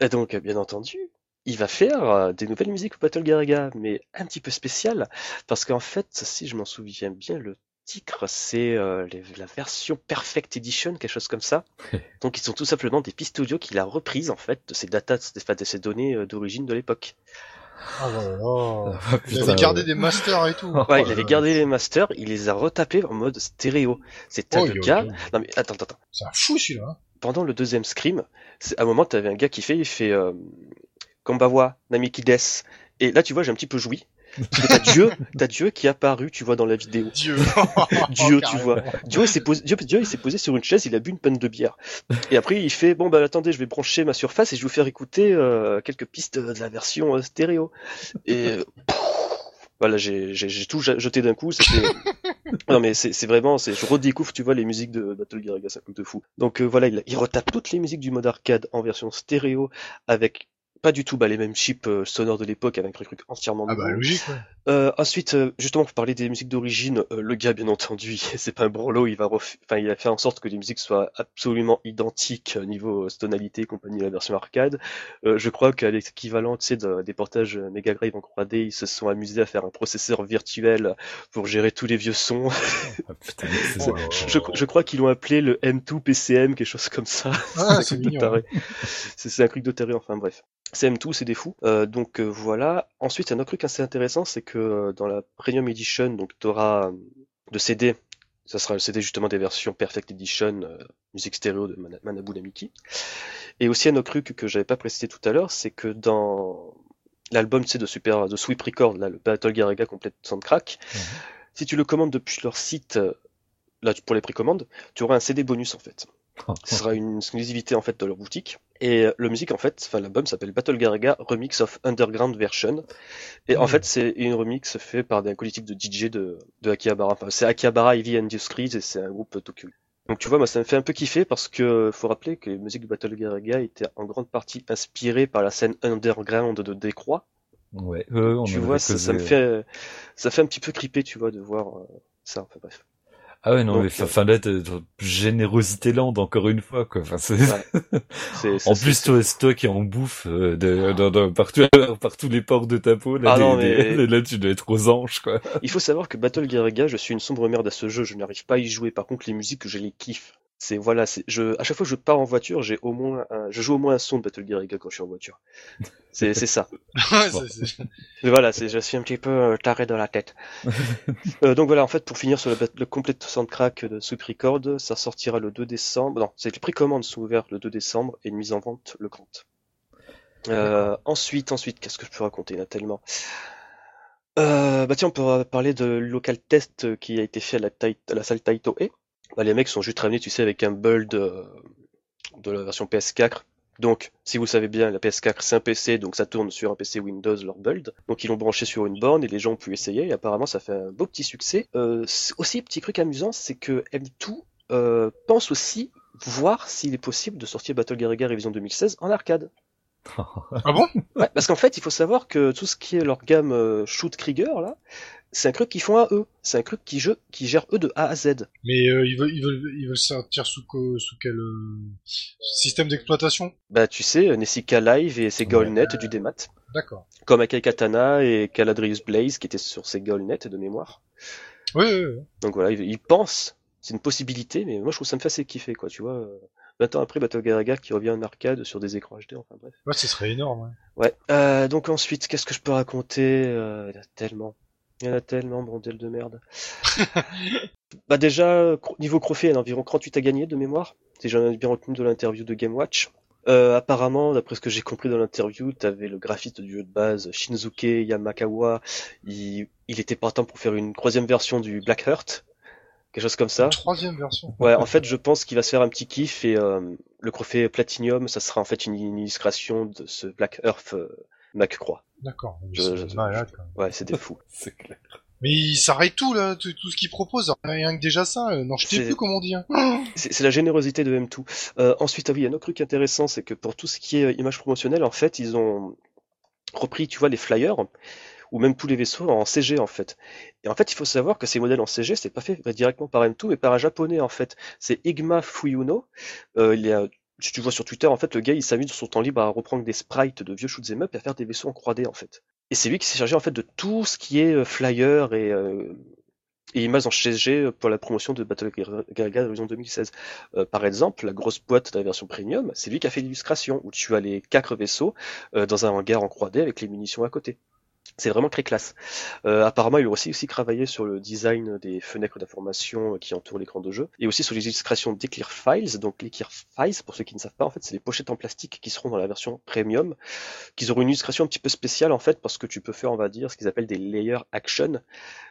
Et donc, bien entendu, il va faire euh, des nouvelles musiques pour Battle Garaga, mais un petit peu spéciales, parce qu'en fait, si je m'en souviens bien, le titre, c'est euh, la version Perfect Edition, quelque chose comme ça. Donc, ils sont tout simplement des pistes audio qu'il a reprises, en fait, de ces datas, enfin, de ces données euh, d'origine de l'époque. Ah là. Ah, Il avait gardé ouais. des masters et tout. Ouais, Oh il là avait gardé les masters, il les a retapés en mode stéréo. C'est un Oh, gars. Non mais attends, attends, attends. C'est un fou celui-là. Pendant le deuxième scream, à un moment, t'avais un gars qui fait, il fait euh, Kambawa, Namikides. Et là, tu vois, j'ai un petit peu joui. Parce que t'as Dieu, t'as Dieu qui est apparu, tu vois, dans la vidéo. Dieu. Dieu, tu vois. Dieu, il s'est posé, Dieu, Dieu, il s'est posé sur une chaise, il a bu une panne de bière. Et après, il fait, bon, bah, attendez, je vais brancher ma surface et je vais vous faire écouter euh, quelques pistes de la version euh, stéréo. Et euh, pff, voilà, j'ai tout jeté d'un coup. Non mais c'est vraiment, c'est, je redécouvre, tu vois, les musiques de Battle Garaga, c'est un truc de fou. Donc euh, voilà, il, il retape toutes les musiques du mode arcade en version stéréo avec pas du tout bah, les mêmes chips euh, sonores de l'époque avec un truc entièrement Ah bah logique. Euh, ensuite, euh, justement, pour parler des musiques d'origine, euh, le gars, bien entendu, c'est pas un branlo, il va ref... enfin, il a fait en sorte que les musiques soient absolument identiques niveau tonalité compagnie de la version arcade. Euh, je crois qu'à l'équivalent, de- des portages Mega Drive en 3D, ils se sont amusés à faire un processeur virtuel pour gérer tous les vieux sons. Ah, putain, Oh je, je crois qu'ils l'ont appelé le M2 PCM, quelque chose comme ça. Ah, c'est un truc de taré, enfin bref. C'est M2, c'est des fous. Euh, donc euh, voilà. Ensuite, un autre truc assez intéressant, c'est que euh, dans la Premium Edition, donc tu auras de CD, ça sera le CD justement des versions Perfect Edition, euh, musique stéréo de Mana- Manabu Namiki. Et aussi un autre truc que j'avais pas précisé tout à l'heure, c'est que dans l'album de Super de Sweep Record, là, le Battle Garaga Complete Soundtrack, Mhm. si tu le commandes depuis leur site, euh, là pour les précommandes, tu auras un CD bonus en fait. Ce sera une exclusivité en fait de leur boutique. Et euh, le musique en fait, enfin l'album s'appelle Battle Garaga Remix of Underground Version. Et en Mm. fait c'est une remix fait par un collectif de DJ de, de Akihabara. Enfin c'est Akihabara Heavy Industries et c'est un groupe Tokyo. Donc tu vois, moi ça me fait un peu kiffer parce que faut rappeler que les musiques de Battle Garaga étaient en grande partie inspirées par la scène underground de Décroix. ouais, euh, on tu vois, ça, causé, ça me fait ça fait un petit peu criper, tu vois, de voir euh, ça. Enfin bref. Ah ouais, non, Donc, mais euh, enfin là, t'as- t'as générosité lente encore une fois, quoi. Enfin, c'est- Ouais. C'est- en plus, toi, c'est toi qui en bouffe euh, de, de, de- partout, par tous les pores de ta peau. Là, Ah des- non, des- là, tu dois être aux anges, quoi. Il faut savoir que Battle Guerrilla, je suis une sombre merde à ce jeu, je n'arrive pas à y jouer. Par contre, les musiques, je les kiffe. C'est voilà, c'est je à chaque fois que je pars en voiture, j'ai au moins un, je joue au moins un son de Battle Guerrilla quand je suis en voiture. C'est c'est ça. Mais voilà, c'est je suis un petit peu euh, taré dans la tête. Euh, donc voilà, en fait, pour finir sur le, le complete soundtrack de Sweep Record, ça sortira le 2 décembre. Non, c'est les précommandes sont ouvertes le 2 décembre et une mise en vente le 30. Euh, ensuite, ensuite, qu'est-ce que je peux raconter Il y en a tellement. Euh, bah tiens, on peut parler de local test qui a été fait à la, Tai- à la salle Taito E. Bah, les mecs sont juste ramenés, tu sais, avec un build euh, de la version PS4. Donc, si vous savez bien, la PS4 c'est un PC, donc ça tourne sur un PC Windows leur build. Donc ils l'ont branché sur une borne et les gens ont pu essayer. Et apparemment, ça fait un beau petit succès. Euh, aussi, petit truc amusant, c'est que M2 euh, pense aussi voir s'il est possible de sortir Battle Guerrilla Révision 2016 en arcade. Ah bon? Ouais, parce qu'en fait, il faut savoir que tout ce qui est leur gamme euh, Shoot Krieger, là, c'est un truc qu'ils font à eux. C'est un truc qui, je, qui gère eux de A à Z. Mais euh, ils veulent ils veulent ils veulent sortir sous sous quel euh, système d'exploitation? Bah, tu sais, Nessica Live et Sega Ouais. Allnet du démat. D'accord. Comme Akai Katana et Caladrius Blaze qui étaient sur Sega Allnet de mémoire. Oui, oui, oui. Donc voilà, ils, ils pensent, c'est une possibilité, mais moi je trouve ça me fait assez kiffer, quoi, tu vois. euh, 20 ans après, Battle Guerrilla qui revient en arcade sur des écrans HD, enfin bref. Ouais, ce serait énorme. ouais. Ouais, euh, donc ensuite, qu'est-ce que je peux raconter Euh, Il y en a tellement. Il y en a tellement, bordel de merde. bah déjà, niveau trophée, il y en a environ 38 à gagner de mémoire. Si j'en ai bien retenu de l'interview de Game Watch. Euh, apparemment, d'après ce que j'ai compris dans l'interview, t'avais le graphiste du jeu de base, Shinzuke Yamakawa. Il, il était partant pour faire une troisième version du Black Heart. Quelque chose comme ça. Troisième version. Ouais, en fait, je pense qu'il va se faire un petit kiff et euh, le trophée Platinum, ça sera en fait une, une illustration de ce Black Earth euh, Mac Croix. D'accord. Je- je-. Ouais, c'est des fous. C'est clair. Mais il s'arrête tout là, tout, tout ce qu'il propose. Rien que déjà ça. euh, N'en jetez plus comme on dit. Hein. C'est la générosité de M2. Euh, ensuite, ah oui, il y a un autre truc intéressant, c'est que pour tout ce qui est euh, image promotionnelle, en fait, ils ont repris, tu vois, les flyers ou même tous les vaisseaux en CG en fait. Et en fait, il faut savoir que ces modèles en CG, c'est pas fait directement par M2, mais par un japonais en fait. C'est Igma Fuyuno. Euh, il y si tu vois sur Twitter, en fait, le gars, il s'amuse sur son temps libre à reprendre des sprites de vieux shoot'em up et à faire des vaisseaux en 3D en fait. Et c'est lui qui s'est chargé en fait de tout ce qui est euh, flyer et, euh, et images en CG pour la promotion de Battle Guerrilla Horizon 2016. Euh, par exemple, la grosse boîte de la version premium, c'est lui qui a fait l'illustration où tu as les quatre vaisseaux euh, dans un hangar en 3D avec les munitions à côté. C'est vraiment très classe. Euh, apparemment, il a aussi, aussi travaillé sur le design des fenêtres d'information qui entourent l'écran de jeu, et aussi sur les illustrations des Clear Files. Donc les Clear Files, pour ceux qui ne savent pas, en fait, c'est les pochettes en plastique qui seront dans la version premium, qui auront une illustration un petit peu spéciale en fait, parce que tu peux faire, on va dire, ce qu'ils appellent des layer action.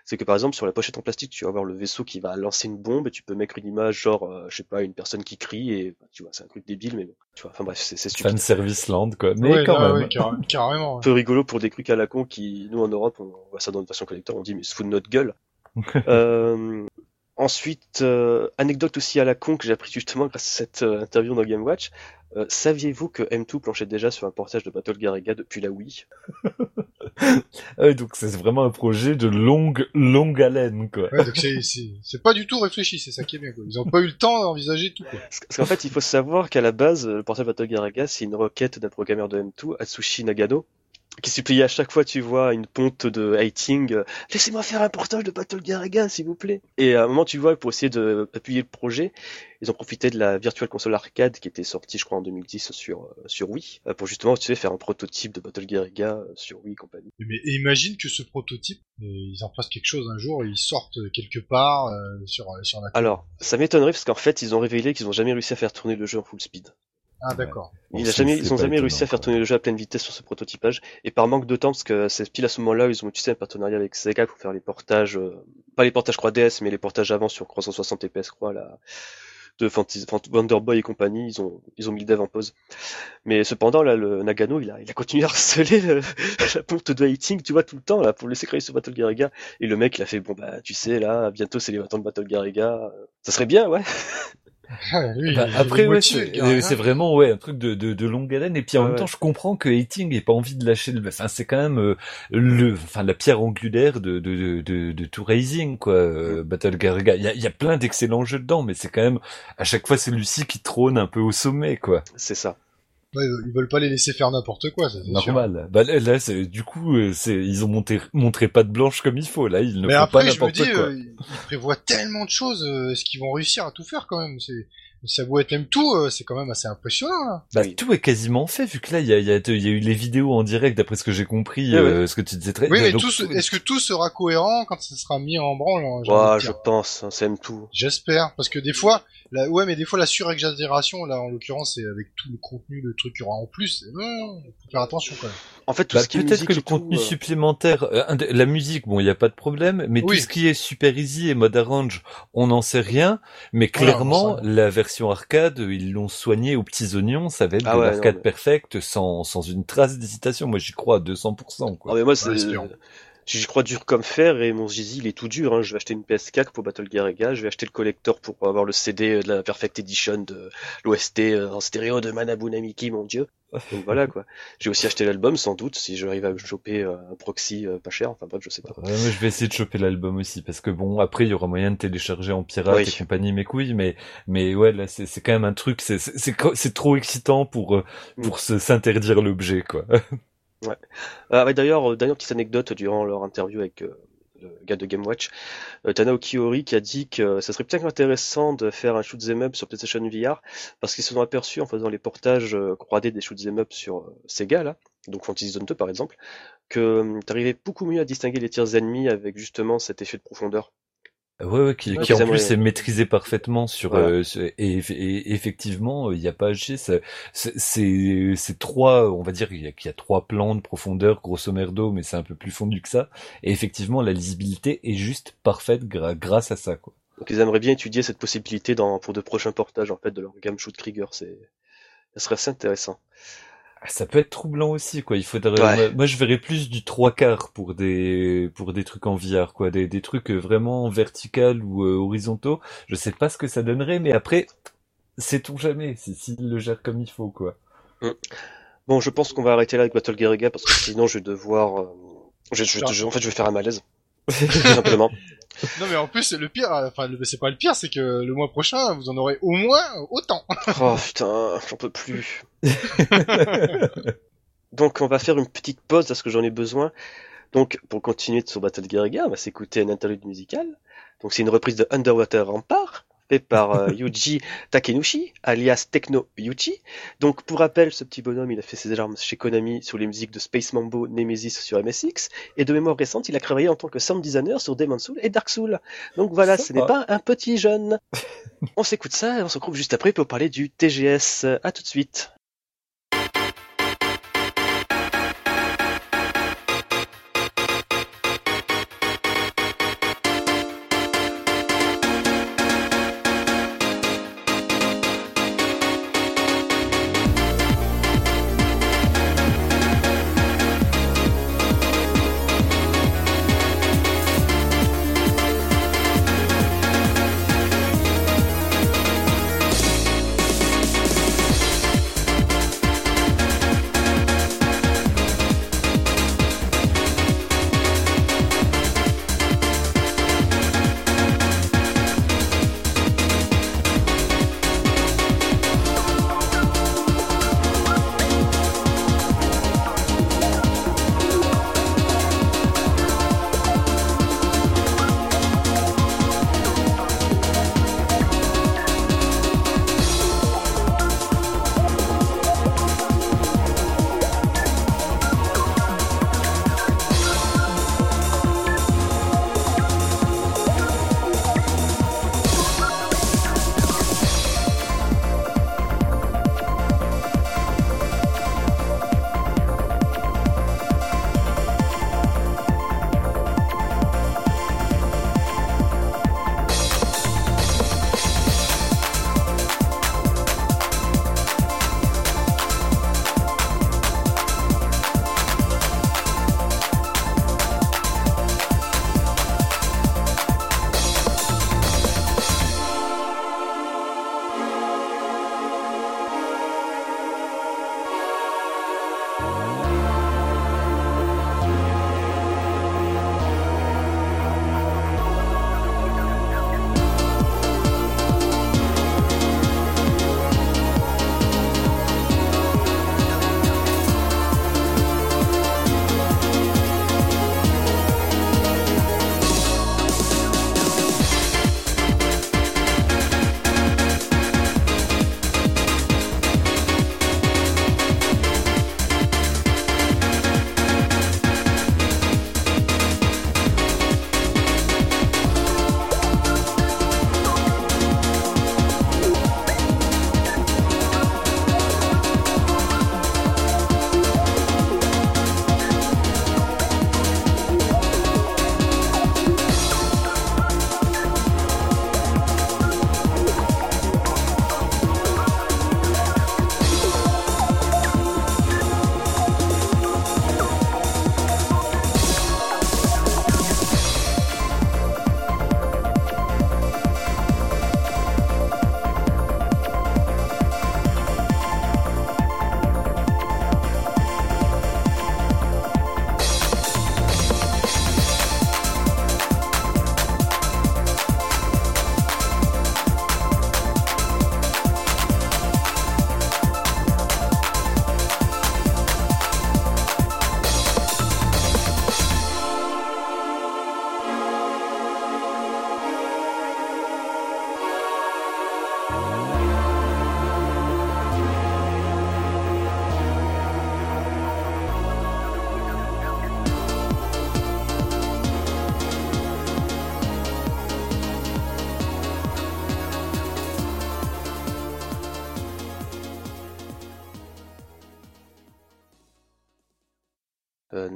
C'est que par exemple sur la pochette en plastique, tu vas avoir le vaisseau qui va lancer une bombe, et tu peux mettre une image genre, euh, je sais pas, une personne qui crie, et bah, tu vois, c'est un truc débile, mais bon, tu vois. Enfin bref, c'est stupide. Fan service land, quoi. Mais Ouais, quand là, même. ouais, carré- carrément. un peu rigolo pour des trucs à la con qui, nous en Europe, on voit ça dans une version collector, on dit mais se fout de notre gueule. euh, ensuite, euh, anecdote aussi à la con que j'ai appris justement grâce à cette euh, interview dans Game Watch. Euh, Saviez-vous que M2 planchait déjà sur un portage de Battle Garriga depuis la Wii? Ouais, donc c'est vraiment un projet de longue, longue haleine, quoi. Ouais, donc c'est- pas du tout réfléchi, c'est ça qui est bien. Quoi. Ils ont pas eu le temps d'envisager tout. Quoi. Parce parce qu'en fait, il faut savoir qu'à la base, le portage Battle Garriga, c'est une requête d'un programmeur de M2, Atsushi Nagano, qui suppliait à chaque fois, tu vois, une ponte de hating, euh, laissez-moi faire un portage de Battle Garriga, s'il vous plaît. Et à un moment, tu vois, pour essayer de appuyer le projet, ils ont profité de la Virtual Console Arcade qui était sortie, je crois, en 2010 sur, euh, sur Wii, euh, pour justement, tu sais, faire un prototype de Battle Garriga euh, sur Wii et compagnie. Mais et imagine que ce prototype, euh, ils en fassent quelque chose un jour, ils sortent quelque part euh, sur sur la. Alors, ça m'étonnerait parce qu'en fait, ils ont révélé qu'ils ont jamais réussi à faire tourner le jeu en full speed. Ah d'accord. Bon, Il a c'est- jamais, ils ont jamais réussi à faire tourner le jeu à pleine vitesse sur ce prototypage. Et par manque de temps, parce que c'est pile à ce moment-là où ils ont utilisé un partenariat avec Sega pour faire les portages, euh, pas les portages 3DS, mais les portages avant sur 360 et PS Croix, là, de Fantasy, Fant- Wonder Boy et compagnie, ils ont, ils ont mis le dev en pause. Mais cependant, là, le Nagano, il a, il a continué à harceler le- la ponte de hating, tu vois, tout le temps, là, pour le laisser créer sur Battle Garriga. Et le mec, il a fait, bon, bah, tu sais, là, bientôt c'est les bâtons de Battle Garriga. Ça serait bien, ouais. bah, après, ouais, c'est vraiment ouais un truc de, de, de longue haleine. Et puis en même temps, je comprends que Hating n'ait pas envie de lâcher le. Enfin, c'est quand même euh, le, enfin la pierre angulaire de de de, de, tout Rising quoi. Euh, Battle Garga. Il y a, y a plein d'excellents jeux dedans, mais c'est quand même à chaque fois c'est Lucie qui trône un peu au sommet quoi. C'est ça. Ouais, ils veulent pas les laisser faire n'importe quoi, c'est normal. Bah là, c'est du coup, euh, c'est ils ont monté, montré pas de blanche comme il faut. Là, ils ne font pas n'importe quoi. Euh, ils prévoient tellement de choses. Euh, est-ce qu'ils vont réussir à tout faire quand même? C'est ça vaut être même tout, euh, c'est quand même assez impressionnant. Là. Bah, tout est quasiment fait, vu que là, il y a, y, a, y a, eu les vidéos en direct, d'après ce que j'ai compris, euh, ce que tu disais très Oui, mais est-ce que tout sera cohérent quand ce sera mis en branle hein, Je pense, c'est même tout. J'espère, parce que des fois, la... ouais, mais des fois, la surexagération, là, en l'occurrence, c'est avec tout le contenu, le truc qu'il y aura en plus, non, faut faire attention quand même. En fait, bah, peut-être que le contenu euh, supplémentaire, la musique, bon, il n'y a pas de problème, mais tout ce qui est super easy et mode arrange, on n'en sait rien, mais clairement, la version arcade, ils l'ont soigné aux petits oignons, ça va être ah l'arcade perfecte sans, sans une trace d'hésitation. Moi, j'y crois à 200%. Quoi. Ah, mais moi, c'est... J'y crois dur comme fer et mon Gizi il est tout dur. Hein. Je vais acheter une PS4 pour Battle Gear Ega, je vais acheter le collector pour avoir le CD de la Perfect Edition de l'OST euh, en stéréo de Manabu Namiki, mon dieu. Donc voilà quoi. J'ai aussi acheté l'album sans doute si j'arrive à choper euh, un proxy euh, pas cher. Enfin bref, je sais pas. Ouais, mais je vais essayer de choper l'album aussi parce que bon après il y aura moyen de télécharger en pirate et compagnie mes couilles, mais mais ouais là c'est quand même un truc c'est c'est trop excitant pour mm. pour se s'interdire l'objet quoi. Ouais. Ah, d'ailleurs, dernière petite anecdote durant leur interview avec le gars de Game Watch, euh, Tanao Kiori qui a dit que ça serait peut-être intéressant de faire un shoot 'em up sur PlayStation VR parce qu'ils se sont aperçus en faisant les portages euh, croisés des shoot 'em up sur euh, Sega là, donc Fantasy Zone 2 par exemple, que hum, tu beaucoup mieux à distinguer les tirs ennemis avec justement cet effet de profondeur. Ouais, ouais, qui, qui en plus est maîtrisé parfaitement sur euh, et, et, effectivement il n'y a pas à c'est c'est trois on va dire qu'il y, y, a trois plans de profondeur grosso merdo mais c'est un peu plus fondu que ça et effectivement la lisibilité est juste parfaite grâce à ça quoi. Donc ils aimeraient bien étudier cette possibilité dans pour de prochains portages en fait de leur game shoot Krieger c'est ça serait assez intéressant. Ça peut être troublant aussi, quoi. Il faudrait. Moi, je verrais plus du trois quarts pour des pour des trucs en VR, quoi. Des, des trucs vraiment vertical ou euh, horizontaux. Je sais pas ce que ça donnerait, mais après, sait-on jamais s'il le gère comme il faut, quoi. Mm. Bon, je pense qu'on va arrêter là avec Battle parce que sinon, je vais devoir. Euh, je, je, en fait, je vais faire un malaise. simplement. Non mais en plus le pire, enfin c'est pas le pire, c'est que le mois prochain vous en aurez au moins autant. oh putain, j'en peux plus. Donc on va faire une petite pause parce que j'en ai besoin. Donc pour continuer sur Battle Gear, on va s'écouter un interlude musical. Donc c'est une reprise de Underwater Rampart par euh, Yuji Takenushi, alias Techno Yuji. Donc, pour rappel, ce petit bonhomme, il a fait ses armes chez Konami sur les musiques de Space Mambo, Nemesis sur MSX, et de mémoire récente, il a travaillé en tant que sound designer sur Demon's Soul et Dark Soul. Donc voilà, ce n'est pas un petit jeune. on s'écoute ça et on se retrouve juste après pour parler du TGS. À tout de suite.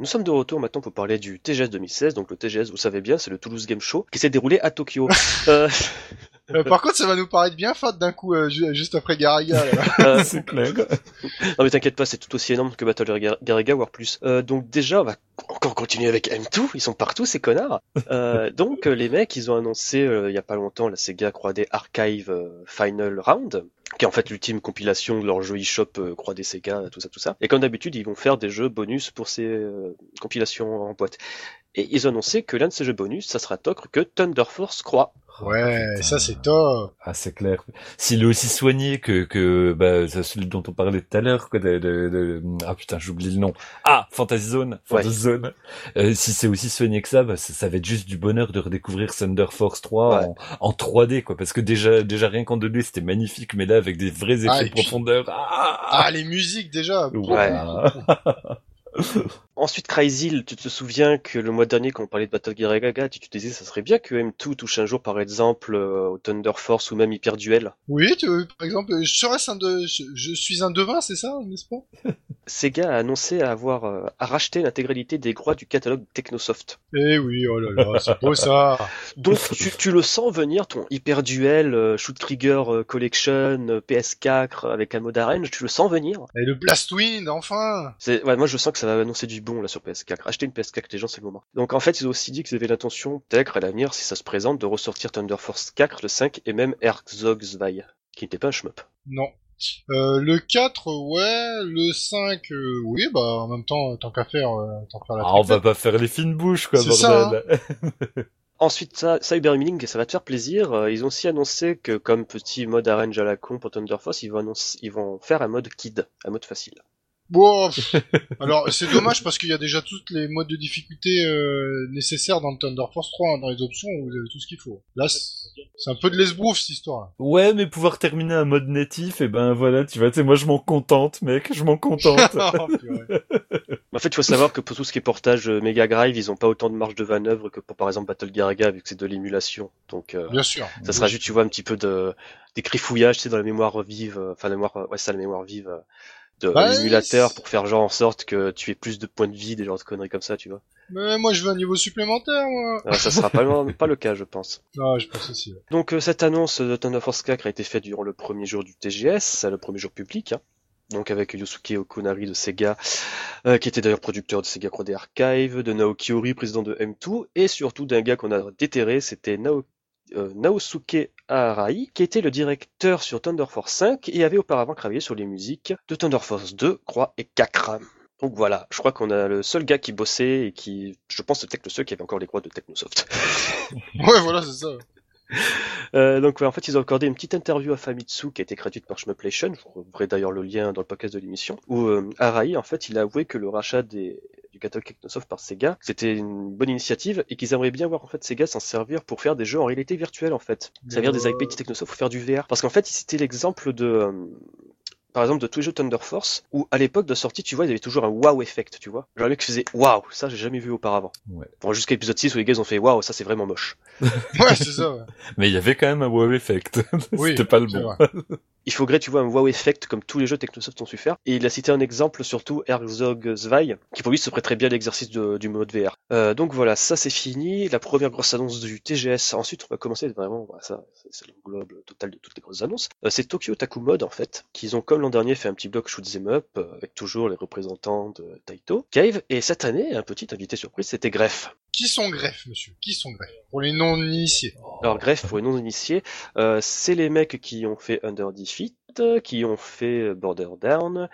Nous sommes de retour maintenant pour parler du TGS 2016. Donc le TGS, vous savez bien, c'est le Toulouse Game Show qui s'est déroulé à Tokyo. euh, Euh, par contre, ça va nous paraître bien fat d'un coup, euh, ju- juste après Garaga. là. c'est clair. non mais t'inquiète pas, c'est tout aussi énorme que Battle Gar- Garaga, voire plus. Euh, donc déjà, on va encore continuer avec M2. Ils sont partout ces connards. Euh, donc les mecs, ils ont annoncé euh, il y a pas longtemps la Sega 3D Archive euh, Final Round qui est en fait l'ultime compilation de leur jeu eShop euh, 3D Sega, tout ça, tout ça. Et comme d'habitude, ils vont faire des jeux bonus pour ces euh, compilations en boîte. Et ils ont annoncé que l'un de ces jeux bonus, ça sera autre que Thunder Force Croix. Ouais, ça c'est top. Ah, c'est clair. S'il est aussi soigné que, que, bah, celui dont on parlait tout à l'heure, quoi, de, de, de- ah putain, j'oublie le nom. Ah, Fantasy Zone. Ouais. Fantasy Zone. Euh, si c'est aussi soigné que ça, bah, ça, ça va être juste du bonheur de redécouvrir Thunder Force 3 Ouais. en, en 3D, quoi, parce que déjà, déjà rien qu'en 2D, c'était magnifique, mais là, avec des vrais effets Ah, et de puis- profondeur. Ah, Ah, les musiques déjà. Ouais. Ensuite, Cryzil, tu te souviens que le mois dernier, quand on parlait de Battle Gear Gaga, tu te disais ça serait bien que M2 touche un jour, par exemple, euh, au Thunder Force ou même Hyper Duel. Oui, tu, par exemple, je serais un de, je, je suis un devin, c'est ça, n'est-ce pas? Sega a annoncé avoir euh, à racheter l'intégralité des droits du catalogue Technosoft. Eh oui, oh là là, c'est beau ça. Donc tu, tu le sens venir, ton Hyper Duel, euh, Shoot Trigger euh, Collection, euh, PS4 avec un mode arène, tu le sens venir? Et le Blastwind, enfin. C'est, ouais, moi je sens que ça va annoncer du bon là sur PS4. Acheter une PS4 les gens c'est le moment. Donc en fait ils ont aussi dit qu'ils avaient l'intention peut-être à l'avenir si ça se présente de ressortir Thunder Force 4, le 5 et même Herzog 2 qui n'était pas un shmup. Non. Euh, le 4, ouais, le 5, euh, oui, bah en même temps, tant qu'à faire, euh, tant qu'à faire la Ah, on va pas faire les fines bouches, quoi, C'est ça, bordel. Ensuite, ça, Cyber Meaning, ça va te faire plaisir. euh, Ils ont aussi annoncé que, comme petit mode arrange à la con pour Thunder Force, ils vont, annoncer, ils vont faire un mode kid, un mode facile. Bon, pff. alors c'est dommage parce qu'il y a déjà toutes les modes de difficulté euh, nécessaires dans le Thunder Force 3, hein, dans les options, vous avez tout ce qu'il faut. Là, c'est c'est un peu de l'esbrouf cette histoire. Ouais, mais pouvoir terminer un mode natif, et ben voilà, tu vois, tu sais, moi je m'en contente, mec, je m'en contente. Oh. En fait, il faut savoir que pour tout ce qui est portage euh, Mega Drive, ils ont pas autant de marge de manœuvre que pour, par exemple, Battle Garaga, vu que c'est de l'émulation. Donc, euh, Bien sûr. ça sera juste, tu vois, un petit peu de, des grifouillages, tu sais, dans la mémoire vive, euh, enfin, la mémoire, ouais, ça, la mémoire vive, euh, de l'émulateur c'est- pour faire genre en sorte que tu aies plus de points de vie, des genres de conneries comme ça, tu vois. Mais moi, je veux un niveau supplémentaire, moi. Alors, ça sera pas, le- pas le cas, je pense. Ah, je pense aussi. ouais. Donc euh, cette annonce de Thunder Force 4 a été faite durant le premier jour du TGS, le premier jour public, hein. donc avec Yosuke Okunari de Sega, euh, qui était d'ailleurs producteur de Sega 3D Archive, de Naoki Ori, président de M2, et surtout d'un gars qu'on a déterré, c'était Nao- euh, Naosuke Arai, qui était le directeur sur Thunder Force 5 et avait auparavant travaillé sur les musiques de Thunder Force 2, Croix et 4. Donc voilà, je crois qu'on a le seul gars qui bossait et qui, je pense, c'était peut-être le seul qui avait encore les droits de Technosoft. Ouais, voilà, c'est ça. Euh, donc ouais, en fait ils ont accordé une petite interview à Famitsu qui a été gratuite par Shmuplation, je vous retrouverai d'ailleurs le lien dans le podcast de l'émission, où euh, Arai en fait il a avoué que le rachat des, du catalogue Technosoft par Sega c'était une bonne initiative et qu'ils aimeraient bien voir en fait Sega s'en servir pour faire des jeux en réalité virtuelle en fait, servir des IP de Technosoft pour faire du VR, parce qu'en fait c'était l'exemple de euh, par exemple de tous les jeux Thunder Force où à l'époque de sortie tu vois il y avait toujours un wow effect tu vois genre le mec faisait waouh ça j'ai jamais vu auparavant Ouais. bon jusqu'à épisode 6 où les gars ils ont fait waouh ça c'est vraiment moche Ouais, c'est ça. ouais. Mais il y avait quand même un wow effect. Oui, C'était pas le bon. il faudrait, tu vois, un wow effect comme tous les jeux Technosoft ont su faire. Et il a cité un exemple, surtout Herzog 2, qui pour lui se prêterait bien à l'exercice du mode VR. Euh, donc voilà, ça c'est fini. La première grosse annonce du TGS. Ensuite, on va commencer vraiment, voilà, ça, c'est- c'est l'englobe total de toutes les grosses annonces. Euh, c'est Tokyo Taku Mode, en fait, qu'ils ont, comme l'an dernier, fait un petit bloc shoot 'em up, euh, avec toujours les représentants de Taito, Cave. Et cette année, un petit invité surprise, c'était Greff. Qui sont greffes, monsieur? Qui sont greffes Pour les non-initiés. Alors Greff, pour les non-initiés, euh, c'est les mecs qui ont fait Under Defeat, qui ont fait Border Down,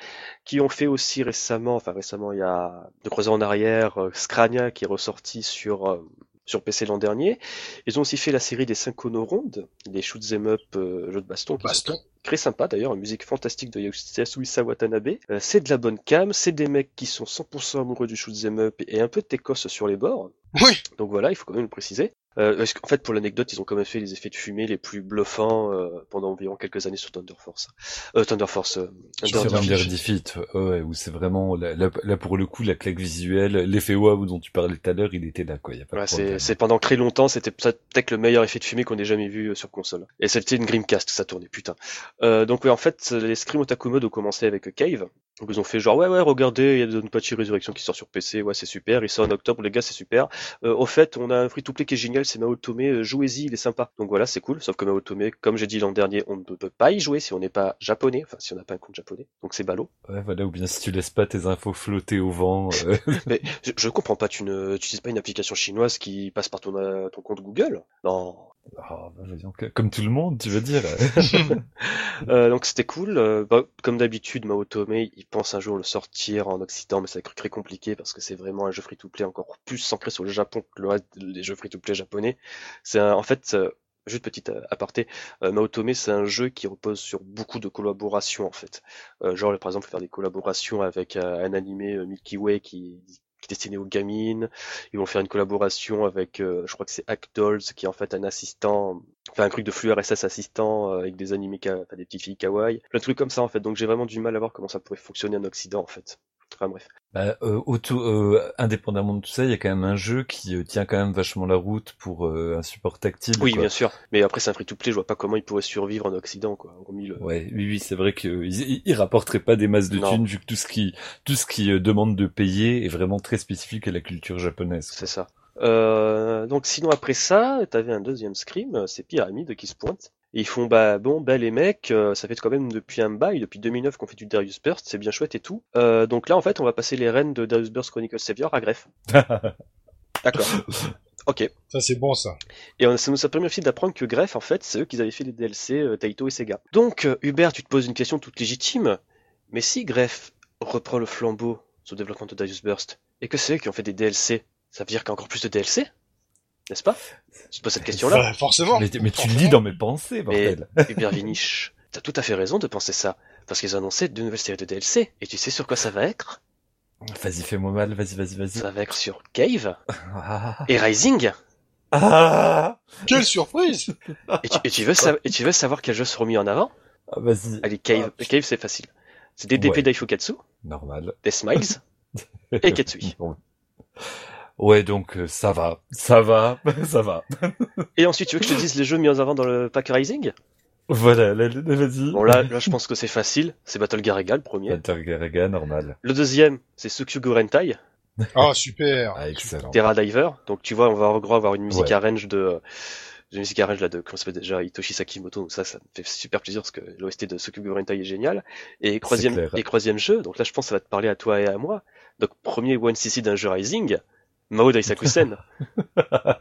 qui ont fait aussi récemment, enfin récemment il y a de croiser en arrière, euh, Scrania qui est ressorti sur euh, sur PC l'an dernier. Ils ont aussi fait la série des 5 Rondes, des shoot 'em up euh, jeux de baston, qui sont Baston. très sympa d'ailleurs, une musique fantastique de Yasuhisa Watanabe. Euh, c'est de la bonne cam, c'est des mecs qui sont 100% amoureux du shoot 'em up et un peu de Tekos sur les bords. Oui. Donc voilà, il faut quand même le préciser. Euh, parce qu'en fait, pour l'anecdote, ils ont quand même fait les effets de fumée les plus bluffants euh, pendant environ quelques années sur Thunder Force. Euh, Thunder Force. euh, Sur Under Defeat. Ouais, où c'est vraiment, là, là, là, pour le coup, la claque visuelle, l'effet wow dont tu parlais tout à l'heure, il était là, quoi, y a pas Ouais, c'est, pendant très longtemps, c'était peut-être le meilleur effet de fumée qu'on ait jamais vu euh, sur console. Et c'était une Grimcast, ça tournait, putain. Euh, donc ouais, en fait, les Scream Otaku Mode ont commencé avec Cave. Donc ils ont fait genre ouais ouais regardez il y a Donpachi Résurrection qui sort sur PC ouais c'est super. Il sort en octobre les gars c'est super. Euh, au fait on a un free to play qui est génial c'est Maotome euh, jouez-y il est sympa. Donc voilà c'est cool. Sauf que Maotome comme j'ai dit l'an dernier on ne peut pas y jouer si on n'est pas japonais. Enfin si on n'a pas un compte japonais. Donc c'est ballot. Ouais, voilà, ou bien si tu laisses pas tes infos flotter au vent. euh, mais je, je comprends pas. Tu ne tu utilises pas une application chinoise qui passe par ton ton compte Google? Non que- comme tout le monde, tu veux dire. Euh, donc c'était cool. Euh, bah, comme d'habitude, Maotome, il pense un jour le sortir en Occident, mais ça va être très compliqué parce que c'est vraiment un jeu free-to-play encore plus centré sur le Japon que le reste des jeux free-to-play japonais. C'est en fait, euh, juste petite euh, aparté, euh, Maotome, c'est un jeu qui repose sur beaucoup de collaborations en fait. Euh, genre par exemple faire des collaborations avec un animé Milky Way qui qui est destiné aux gamines. Ils vont faire une collaboration avec, euh, je crois que c'est Hackdolls, qui est en fait un assistant, enfin un truc de flux RSS assistant euh, avec des animés, enfin des petites filles kawaii, plein de comme ça en fait. Donc j'ai vraiment du mal à voir comment ça pourrait fonctionner en Occident en fait. Enfin bref. Bah, euh, auto, euh, indépendamment de tout ça, il y a quand même un jeu qui euh, tient quand même vachement la route pour euh, un support tactile. Oui, quoi. bien sûr. Mais après c'est un free-to-play, je vois pas comment il pourrait survivre en Occident quoi. Hormis le... Ouais, oui, oui, c'est vrai qu'ils ils, rapporteraient pas des masses de Non. thunes vu que tout ce qui, tout ce qui demande de payer est vraiment très spécifique à la culture japonaise. C'est ça. Euh, donc sinon après ça, t'avais un deuxième scrim, euh, c'est Pyramide qui se pointe. Et ils font bah bon bah les mecs, euh, ça fait quand même depuis un bail, depuis 2009 qu'on fait du Darius Burst, c'est bien chouette et tout. Euh, donc là en fait on va passer les rênes de Darius Burst Chronicle Savior à Greffe. D'accord. Ok. Ça, c'est bon, ça. Et on- ça nous a permis aussi d'apprendre que Greffe en fait c'est eux qui avaient fait les DLC euh, Taito et Sega. Donc euh, Hubert, tu te poses une question toute légitime, mais si Greffe reprend le flambeau sur le développement de Darius Burst et que c'est eux qui ont fait des DLC, ça veut dire qu'il y a encore plus de DLC N'est-ce pas? Je te pose cette question-là? Bah, forcément. mais, mais tu Forcément. lis dans mes pensées, Mais bordel. Hubert Vinich, t'as tout à fait raison de penser ça. Parce qu'ils ont annoncé de nouvelles séries de DLC. Et tu sais sur quoi ça va être? Vas-y, fais-moi mal, vas-y, vas-y, vas-y. Ça va être sur Cave Ah. et Rising. Ah. Quelle surprise Et tu, et tu veux, sa- et tu veux savoir quels jeux seront mis en avant? Ah, vas-y. Allez, Cave, Cave c'est facile. C'est DDP Ouais. Daifukatsu, Normal. des Smiles et Ketsui. Bon. Ouais, donc euh, ça va, ça va, ça va. Et ensuite, tu veux que je te dise les jeux mis en avant dans le pack Rising? Voilà, là, là, vas-y. Bon là, là, je pense que c'est facile. C'est Battle Garaga le premier. Intergaraga, normal. Le deuxième, c'est Tsukyugo Rentai, Ah, super. Ah, excellent. Terra Diver. Donc tu vois, on va en gros avoir une musique Ouais. arrange de, de musique arrange là de comment ça s'appelle déjà Hitoshi Sakimoto. Donc ça, ça me fait super plaisir parce que l'OST de Tsukyugo Rentai est génial. Et troisième, clair. et troisième jeu. Donc là, je pense que ça va te parler à toi et à moi. Donc premier One CC d'un jeu Rising, Mao Daisakusen.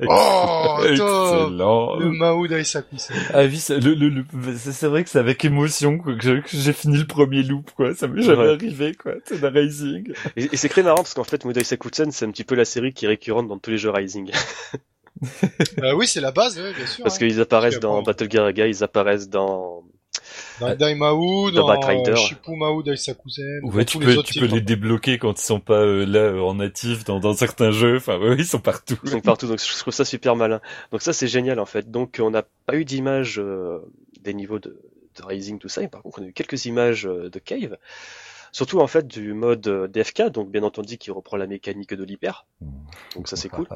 Oh, excellent. Le Mao Daisaku, c'est... Ah oui, c'est le, le, le- c'est vrai que c'est avec émotion quoi, que j'ai- que j'ai fini le premier loop, quoi. Ça m'est jamais Ouais. arrivé, quoi. C'est un Rising. et et c'est très marrant parce qu'en fait, Mao Daisakusen, c'est un petit peu la série qui est récurrente dans tous les jeux Rising. Euh, oui, c'est la base, ouais, bien sûr. Parce hein. qu'ils apparaissent dans Battle Garaga, ils apparaissent dans Dans Daimao, Dans dans, euh, Shippu Ouais, dans tu peux, les tu peux les débloquer quand ils sont pas euh, là euh, en natif dans, dans certains jeux. Enfin, ouais, ils sont partout. Ils sont partout, donc je trouve ça super malin. Donc ça c'est génial en fait. Donc on n'a pas eu d'image euh, des niveaux de, de Rising, tout ça, et par contre on a eu quelques images euh, de Cave. Surtout en fait du mode euh, DFK, donc bien entendu qui reprend la mécanique de l'hyper. Donc ça c'est cool.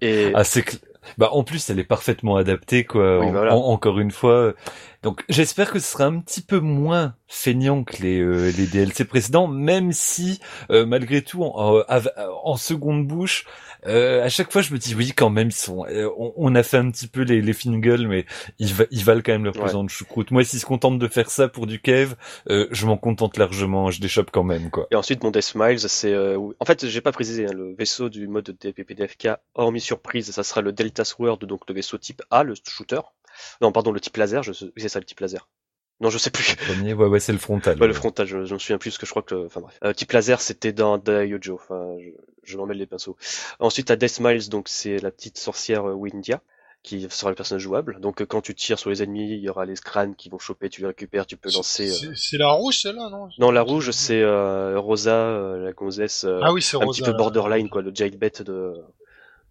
Et Ah, cl- bah en plus elle est parfaitement adaptée quoi. Oui, En- voilà. en- encore une fois. Donc j'espère que ce sera un petit peu moins feignant que les euh, les DLC précédents, même si euh, malgré tout en seconde bouche, euh, à chaque fois je me dis oui quand même ils sont. euh, on, on a fait un petit peu les les fingles, mais ils, va- ils valent quand même leur Ouais. pesant de choucroute. Moi s'ils se contentent de faire ça pour du cave, euh, je m'en contente largement. Je déchoppe quand même quoi. Et ensuite, mon Death Smiles, c'est... euh, en fait, j'ai pas précisé, hein, le vaisseau du mode DPPDFK, hormis surprise, ça sera le Delta Sword, donc le vaisseau type A, le shooter. Non, pardon, le type laser, je... c'est ça, le type laser. Non, je sais plus. Premier, ouais ouais c'est le frontal. Ouais, le frontal, je, je me souviens plus, parce que je crois que... Enfin bref. Euh, type laser, c'était dans Daiojo, enfin, je, je m'en mêle les pinceaux. Ensuite, à Death Smiles, donc c'est la petite sorcière euh, Windia, qui sera le personnage jouable. Donc euh, quand tu tires sur les ennemis, il y aura les crânes qui vont choper, tu les récupères, tu peux lancer... euh, C'est la rouge, celle-là, non? Non, la rouge, c'est euh, Rosa, euh, la gonzesse... Ah oui, c'est un Rosa. petit peu borderline quoi le jailbait de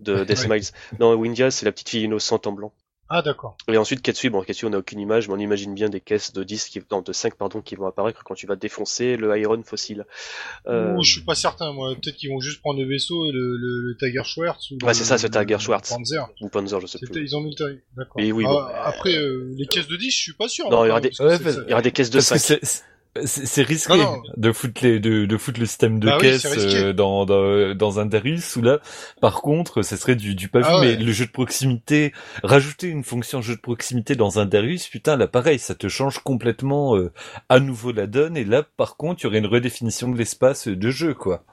de Death Ouais. Smiles. Non, Windia c'est la petite fille innocente en blanc. Ah, d'accord. Et ensuite Ketsui, bon Ketsui on n'a aucune image, mais on imagine bien des caisses de 10 qui non, de 5 pardon qui vont apparaître quand tu vas défoncer le Iron fossile. Euh, Ouh, je suis pas certain, moi. Peut-être qu'ils vont juste prendre le vaisseau et le, le, le Tiger Schwartz. Ou Ouais, le- c'est ça, c'est Tiger le Schwartz. Panzer. ou Panzer, je sais C'était- plus. Ils ont mis le Tiger. D'accord. Et oui, Ah, bon. Après, euh, les caisses de 10, je suis pas sûr. Non, hein, il y aura quand des- Ouais, Il y aura caisses de Parce que 5. C'est c'est risqué Non, non. de foutre les de, de foutre le système de Bah caisse euh, dans, dans dans un Darius ou là par contre ce serait du du pas vu Ah ouais. mais le jeu de proximité rajouter une fonction jeu de proximité dans un Darius putain là pareil ça te change complètement euh, à nouveau la donne et là par contre il y aurait une redéfinition de l'espace de jeu quoi.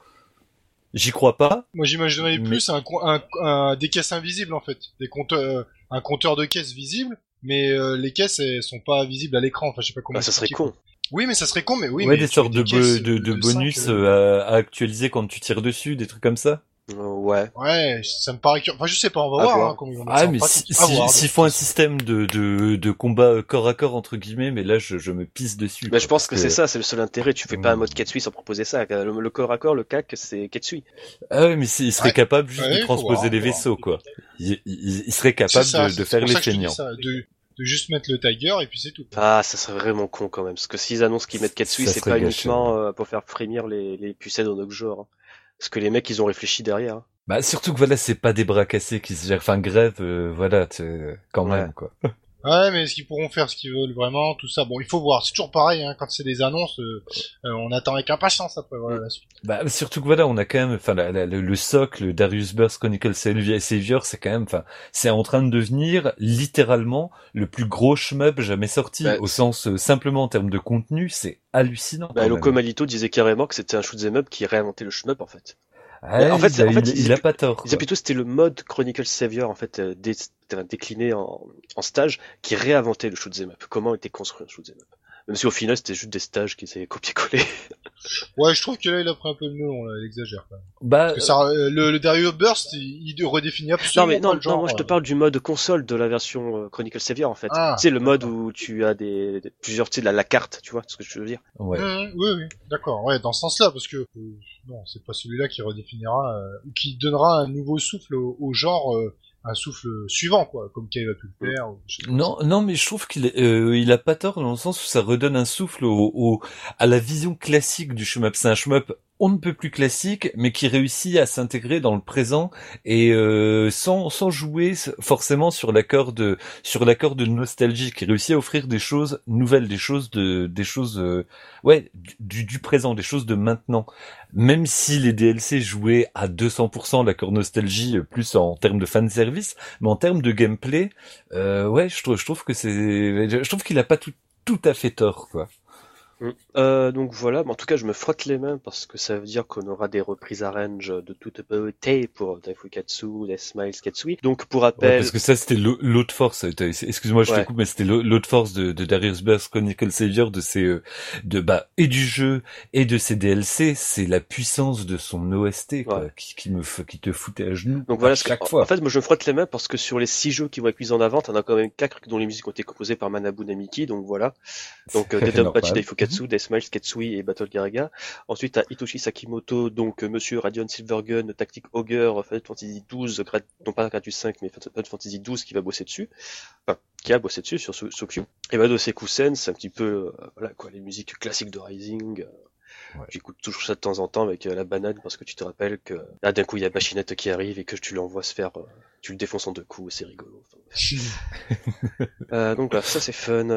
J'y crois pas. Moi, j'imaginerais Mais- plus un, un, un- des caisses invisibles en fait, des compteurs, euh, un compteur de caisses visible, mais euh, les caisses elles sont pas visibles à l'écran. Enfin, je sais pas comment. Bah, ça serait con. Oui, mais ça serait con, mais oui. ouais mais des sortes de, des bo- caisses de, de cinq, bonus euh, euh, à, à actualiser quand tu tires dessus, des trucs comme ça. Euh, ouais. Ouais, ça me paraît. que- Enfin, je sais pas, on va À voir, voir. hein, comment ils vont mettre Ah mais si- si- s'ils de font un système de, de, de combat corps à corps entre guillemets, mais là je, je me pisse dessus. Mais quoi, je pense que, c'est ça, c'est le seul intérêt. Tu fais pas un Mm. mode Ketsui sans proposer ça. Le, le corps à corps, le CAC, c'est Ketsui. Ah ouais, mais il serait Ouais. capable juste Ouais, de transposer voir, les vaisseaux quoi. Il, il, il serait C'est capable ça, de, de faire les feignants. De, juste mettre le Tiger et puis c'est tout. Ah, ça serait vraiment con quand même. Parce que s'ils annoncent qu'ils mettent Ketsui, Ça c'est pas gâché, uniquement euh, pour faire frémir les, les pucelles dans notre genre. hein. Parce que les mecs, ils ont réfléchi derrière. hein. Bah surtout que voilà, c'est pas des bras cassés qui se gèrent. Enfin grève, euh, voilà, tu- quand Ouais. même quoi. Ouais, mais est-ce qu'ils pourront faire ce qu'ils veulent vraiment, tout ça? Bon, il faut voir. C'est toujours pareil, hein, quand c'est des annonces, euh, euh, on attend avec impatience après. Voilà la suite. Bah surtout que voilà, on a quand même, enfin le, le socle Darius Burst Chronicle Savior, Savior, c'est quand même, enfin c'est en train de devenir littéralement le plus gros shmup jamais sorti, Bah, au sens euh, simplement en termes de contenu, c'est hallucinant. Bah, Loco. Malito disait carrément que c'était un shoot'em up qui réinventait le shmup en fait. Ouais, en fait, il, en fait, il- il a pas tort. Il disait quoi. plutôt c'était le mode Chronicle Savior en fait euh, dé- décliné en, en stage qui réinventait le shoot'em up. Comment était construit un shoot'em up? Même si au final c'était juste des stages qui étaient copier-coller. Ouais, je trouve que là, il a pris un peu le melon, là, il exagère. Quand même. Bah Parce que ça, euh, le, le Dario Burst, il, il redéfinit Non absolument mais pas non, le genre. non, moi je te euh. parle du mode console de la version euh, Chronicle Savior en fait. Ah, c'est le mode où tu as des, des- plusieurs tu sais la, la carte, tu vois ce que je veux dire. ouais. Mmh, oui, oui, d'accord. Ouais, dans ce sens-là, parce que euh, non, c'est pas celui-là qui redéfinira euh, ou qui donnera un nouveau souffle au, au genre, euh, un souffle suivant, quoi, comme Kay va pu le. Non, non, mais je trouve qu'il euh, il a pas tort dans le sens où ça redonne un souffle au, au- à la vision classique du shmup. C'est un shmup on ne peut plus classique, mais qui réussit à s'intégrer dans le présent et euh, sans sans jouer forcément sur l'accord de sur l'accord de nostalgie, qui réussit à offrir des choses nouvelles, des choses de des choses euh, ouais du, du présent, des choses de maintenant. Même si les DLC jouaient à 200% l'accord nostalgie, euh, plus en termes de fan service, mais en termes de gameplay, euh, ouais, je trouve, je trouve que c'est, je trouve qu'il a pas tout, tout à fait tort, quoi. Euh, donc voilà, mais en tout cas je me frotte les mains parce que ça veut dire qu'on aura des reprises arrange de toute beauté pour Daifukatsu, Death Smiles, Katsui. Donc pour Ouais, rappel, parce que ça, c'était l'au- l'autre force. euh, Excuse-moi, je Ouais. te coupe, mais c'était l'au- l'autre force de, de Darius Burst Chronicle Savior, de ses, euh, de bah et du jeu et de ses DLC, c'est la puissance de son OST, quoi, Ouais. qui, qui me, qui te foutait à genoux. donc voilà, à que- chaque fois. en fait moi je me frotte les mains parce que sur les six jeux qui vont être mis en avant, t'en as quand même quatre dont les musiques ont été composées par Manabu Namiki, donc voilà. Donc euh, Daifukatsu, Death Smiles, Katsui et Battle Garaga. Ensuite t'as Hitoshi Sakimoto, donc euh, Monsieur Radiant Silvergun, Tactic Ogre, Final Fantasy 12, gra- non pas Gradius 5 mais Final Fantasy 12 qui va bosser dessus. Enfin, qui a bossé dessus sur So- Sokyu. Et Bado Sekusen, c'est un petit peu euh, voilà quoi, les musiques classiques de Rising. euh, Ouais. J'écoute toujours ça de temps en temps avec euh, la banane parce que tu te rappelles que là d'un coup il y a Bachinette qui arrive et que tu l'envoies se faire, euh, tu le défonces en deux coups, c'est rigolo. Enfin, euh, donc voilà, ça c'est fun.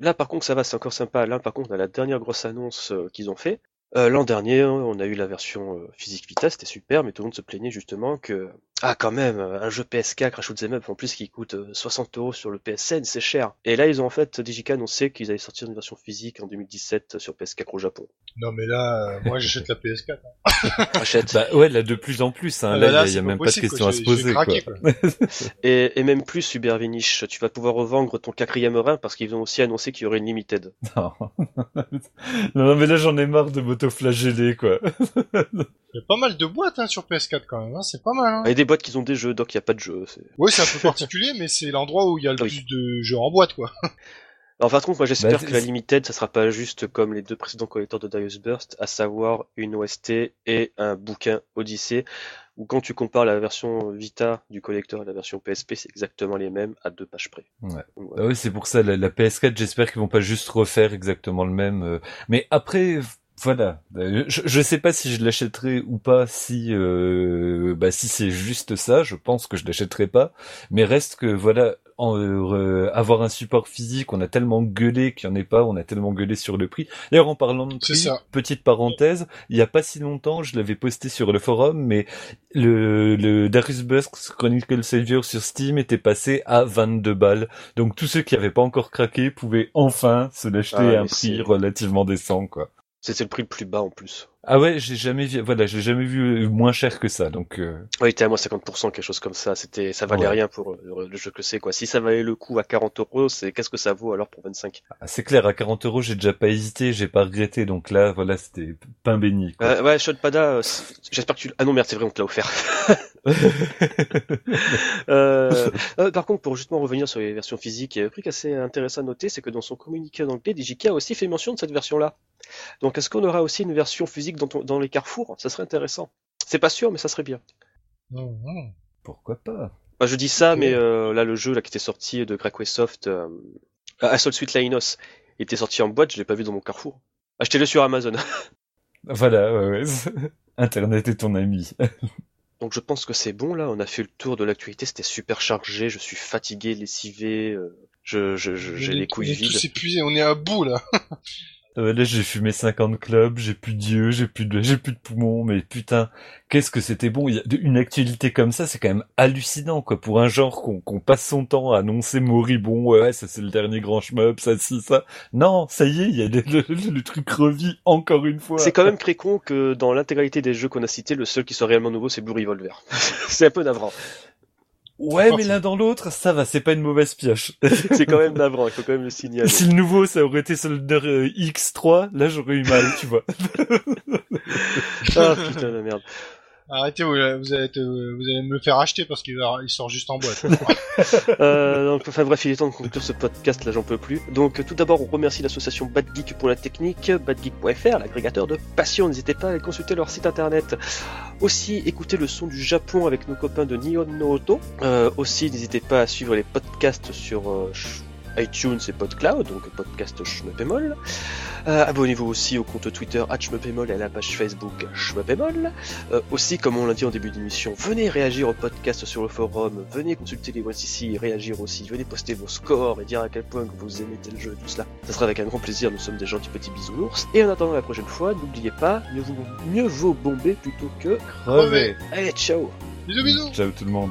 Là par contre ça va, c'est encore sympa. Là par contre on a la dernière grosse annonce euh, qu'ils ont fait. Euh, L'an dernier, on a eu la version euh, physique Vita, c'était super, mais tout le monde se plaignait justement que ah quand même euh, un jeu PS4 un shoot'em up en plus qui coûte euh, 60 euros sur le PSN, c'est cher. Et là ils ont en fait Digica annoncé qu'ils allaient sortir une version physique en 2017 sur PS4 au Japon. Non, mais là, euh, moi, j'achète la PS4. hein. Achète. Bah ouais, là de plus en plus. Hein. Ah là, bah là, il y a, même pas de question quoi. à se poser. quoi. Et, et même plus Super Vinish, tu vas pouvoir revendre ton quatrième rein parce qu'ils ont aussi annoncé qu'il y aurait une limited. Non. non, mais là j'en ai marre de m'auto-flageller, quoi. Il y a pas mal de boîtes hein, sur PS4 quand même, hein, c'est pas mal. Hein. Des boîtes qui ont des jeux, donc il n'y a pas de jeu. c'est- Oui, c'est un peu particulier, mais c'est l'endroit où il y a le Oui. plus de jeux en boîte, quoi. Alors par contre, moi j'espère Bah, que la limited, ça sera pas juste comme les deux précédents collecteurs de Darius Burst, à savoir une OST et un bouquin Odyssée, où quand tu compares la version Vita du collecteur et la version PSP, c'est exactement les mêmes à deux pages près. Ouais. Donc, Ah oui, c'est pour ça, la, la PS4, j'espère qu'ils vont pas juste refaire exactement le même. euh, Mais après, voilà. Euh, Je, je sais pas si je l'achèterai ou pas si, euh, bah, si c'est juste ça. Je pense que je l'achèterai pas. Mais reste que, voilà, en, euh, avoir un support physique. On a tellement gueulé qu'il n'y en ait pas. On a tellement gueulé sur le prix. D'ailleurs, en parlant de prix, ça. petite parenthèse, il y a pas si longtemps, je l'avais posté sur le forum, mais le, le Darius Busk Chronicle Savior sur Steam était passé à 22 balles. Donc tous ceux qui n'avaient pas encore craqué pouvaient enfin se l'acheter Ah, à un prix relativement décent, quoi. C'était le prix le plus bas en plus. Ah ouais, j'ai jamais vu, voilà, j'ai jamais vu moins cher que ça, donc euh, Ouais, il était à moins 50%, quelque chose comme ça. C'était, ça valait Ouais. rien pour euh, le jeu que c'est, quoi. Si ça valait le coup à 40 euros, c'est qu'est-ce que ça vaut alors pour 25 ah, c'est clair, à 40 euros, j'ai déjà pas hésité, j'ai pas regretté, donc là, voilà, c'était pain béni. Quoi. euh, Ouais, Sean Pada, euh, j'espère que tu... Ah non, merde, c'est vrai, on te l'a offert. Euh, euh, par contre, pour justement revenir sur les versions physiques, il y a un truc assez intéressant à noter, c'est que dans son communiqué en anglais, DJK a aussi fait mention de cette version-là. Donc, est-ce qu'on aura aussi une version physique dans, ton- dans les carrefours Ça serait intéressant. C'est pas sûr, mais ça serait bien. Non, non. Pourquoi pas? Bah, je dis ça, mais euh, là, le jeu là, qui était sorti de Crackway Soft, euh, Assault Suite Lainos, il était sorti en boîte, je l'ai pas vu dans mon carrefour. Achetez-le sur Amazon. Voilà, ouais, ouais. Internet est ton ami. Donc je pense que c'est bon là, on a fait le tour de l'actualité, c'était super chargé, je suis fatigué, lessivé, euh, je, je, je- j'ai les couilles on est vides. tous épuisés, on est à bout là. Euh, là, j'ai fumé 50 clubs, j'ai plus d'yeux, j'ai plus de, j'ai plus de poumons, mais putain, qu'est-ce que c'était bon. Il y a une actualité comme ça, c'est quand même hallucinant, quoi, pour un genre qu'on passe son temps à annoncer moribond, ouais, ouais, ça c'est le dernier grand shmup, ça, si, ça. Non, ça y est, il y a le, le- le truc revit encore une fois. C'est quand même très con que dans l'intégralité des jeux qu'on a cités, le seul qui soit réellement nouveau, c'est Blue Revolver. c'est un peu navrant. Ouais, mais l'un dans l'autre, ça va, c'est pas une mauvaise pioche. C'est quand même navrant, il faut quand même le signaler. si le nouveau, ça aurait été Soldier euh, X3, là, j'aurais eu mal, tu vois. Ah putain de merde. Arrêtez, vous, vous, allez être- vous allez me le faire acheter parce qu'il va- il sort juste en boîte. Euh, donc, enfin bref, il est temps de conclure ce podcast, là j'en peux plus. Donc tout d'abord, on remercie l'association Bad Geek pour la technique, badgeek.fr, l'agrégateur de passion. N'hésitez pas à aller consulter leur site internet. Aussi, écoutez le son du Japon avec nos copains de Nihon no. Euh, aussi, n'hésitez pas à suivre les podcasts sur euh, ch- iTunes et PodCloud, donc podcast Shmepémol. Euh, Abonnez-vous aussi au compte Twitter Shmepémol et à la page Facebook Shmepémol. Euh, aussi, comme on l'a dit en début d'émission, venez réagir au podcast sur le forum, venez consulter les voici ici, réagir aussi, venez poster vos scores et dire à quel point que vous aimez tel jeu, tout cela. Ça sera avec un grand plaisir, nous sommes des gentils petits bisounours. Et en attendant la prochaine fois, n'oubliez pas, mieux vaut, mieux vaut bomber plutôt que... Crevé. Allez, ciao bisous bisous Ciao tout le monde.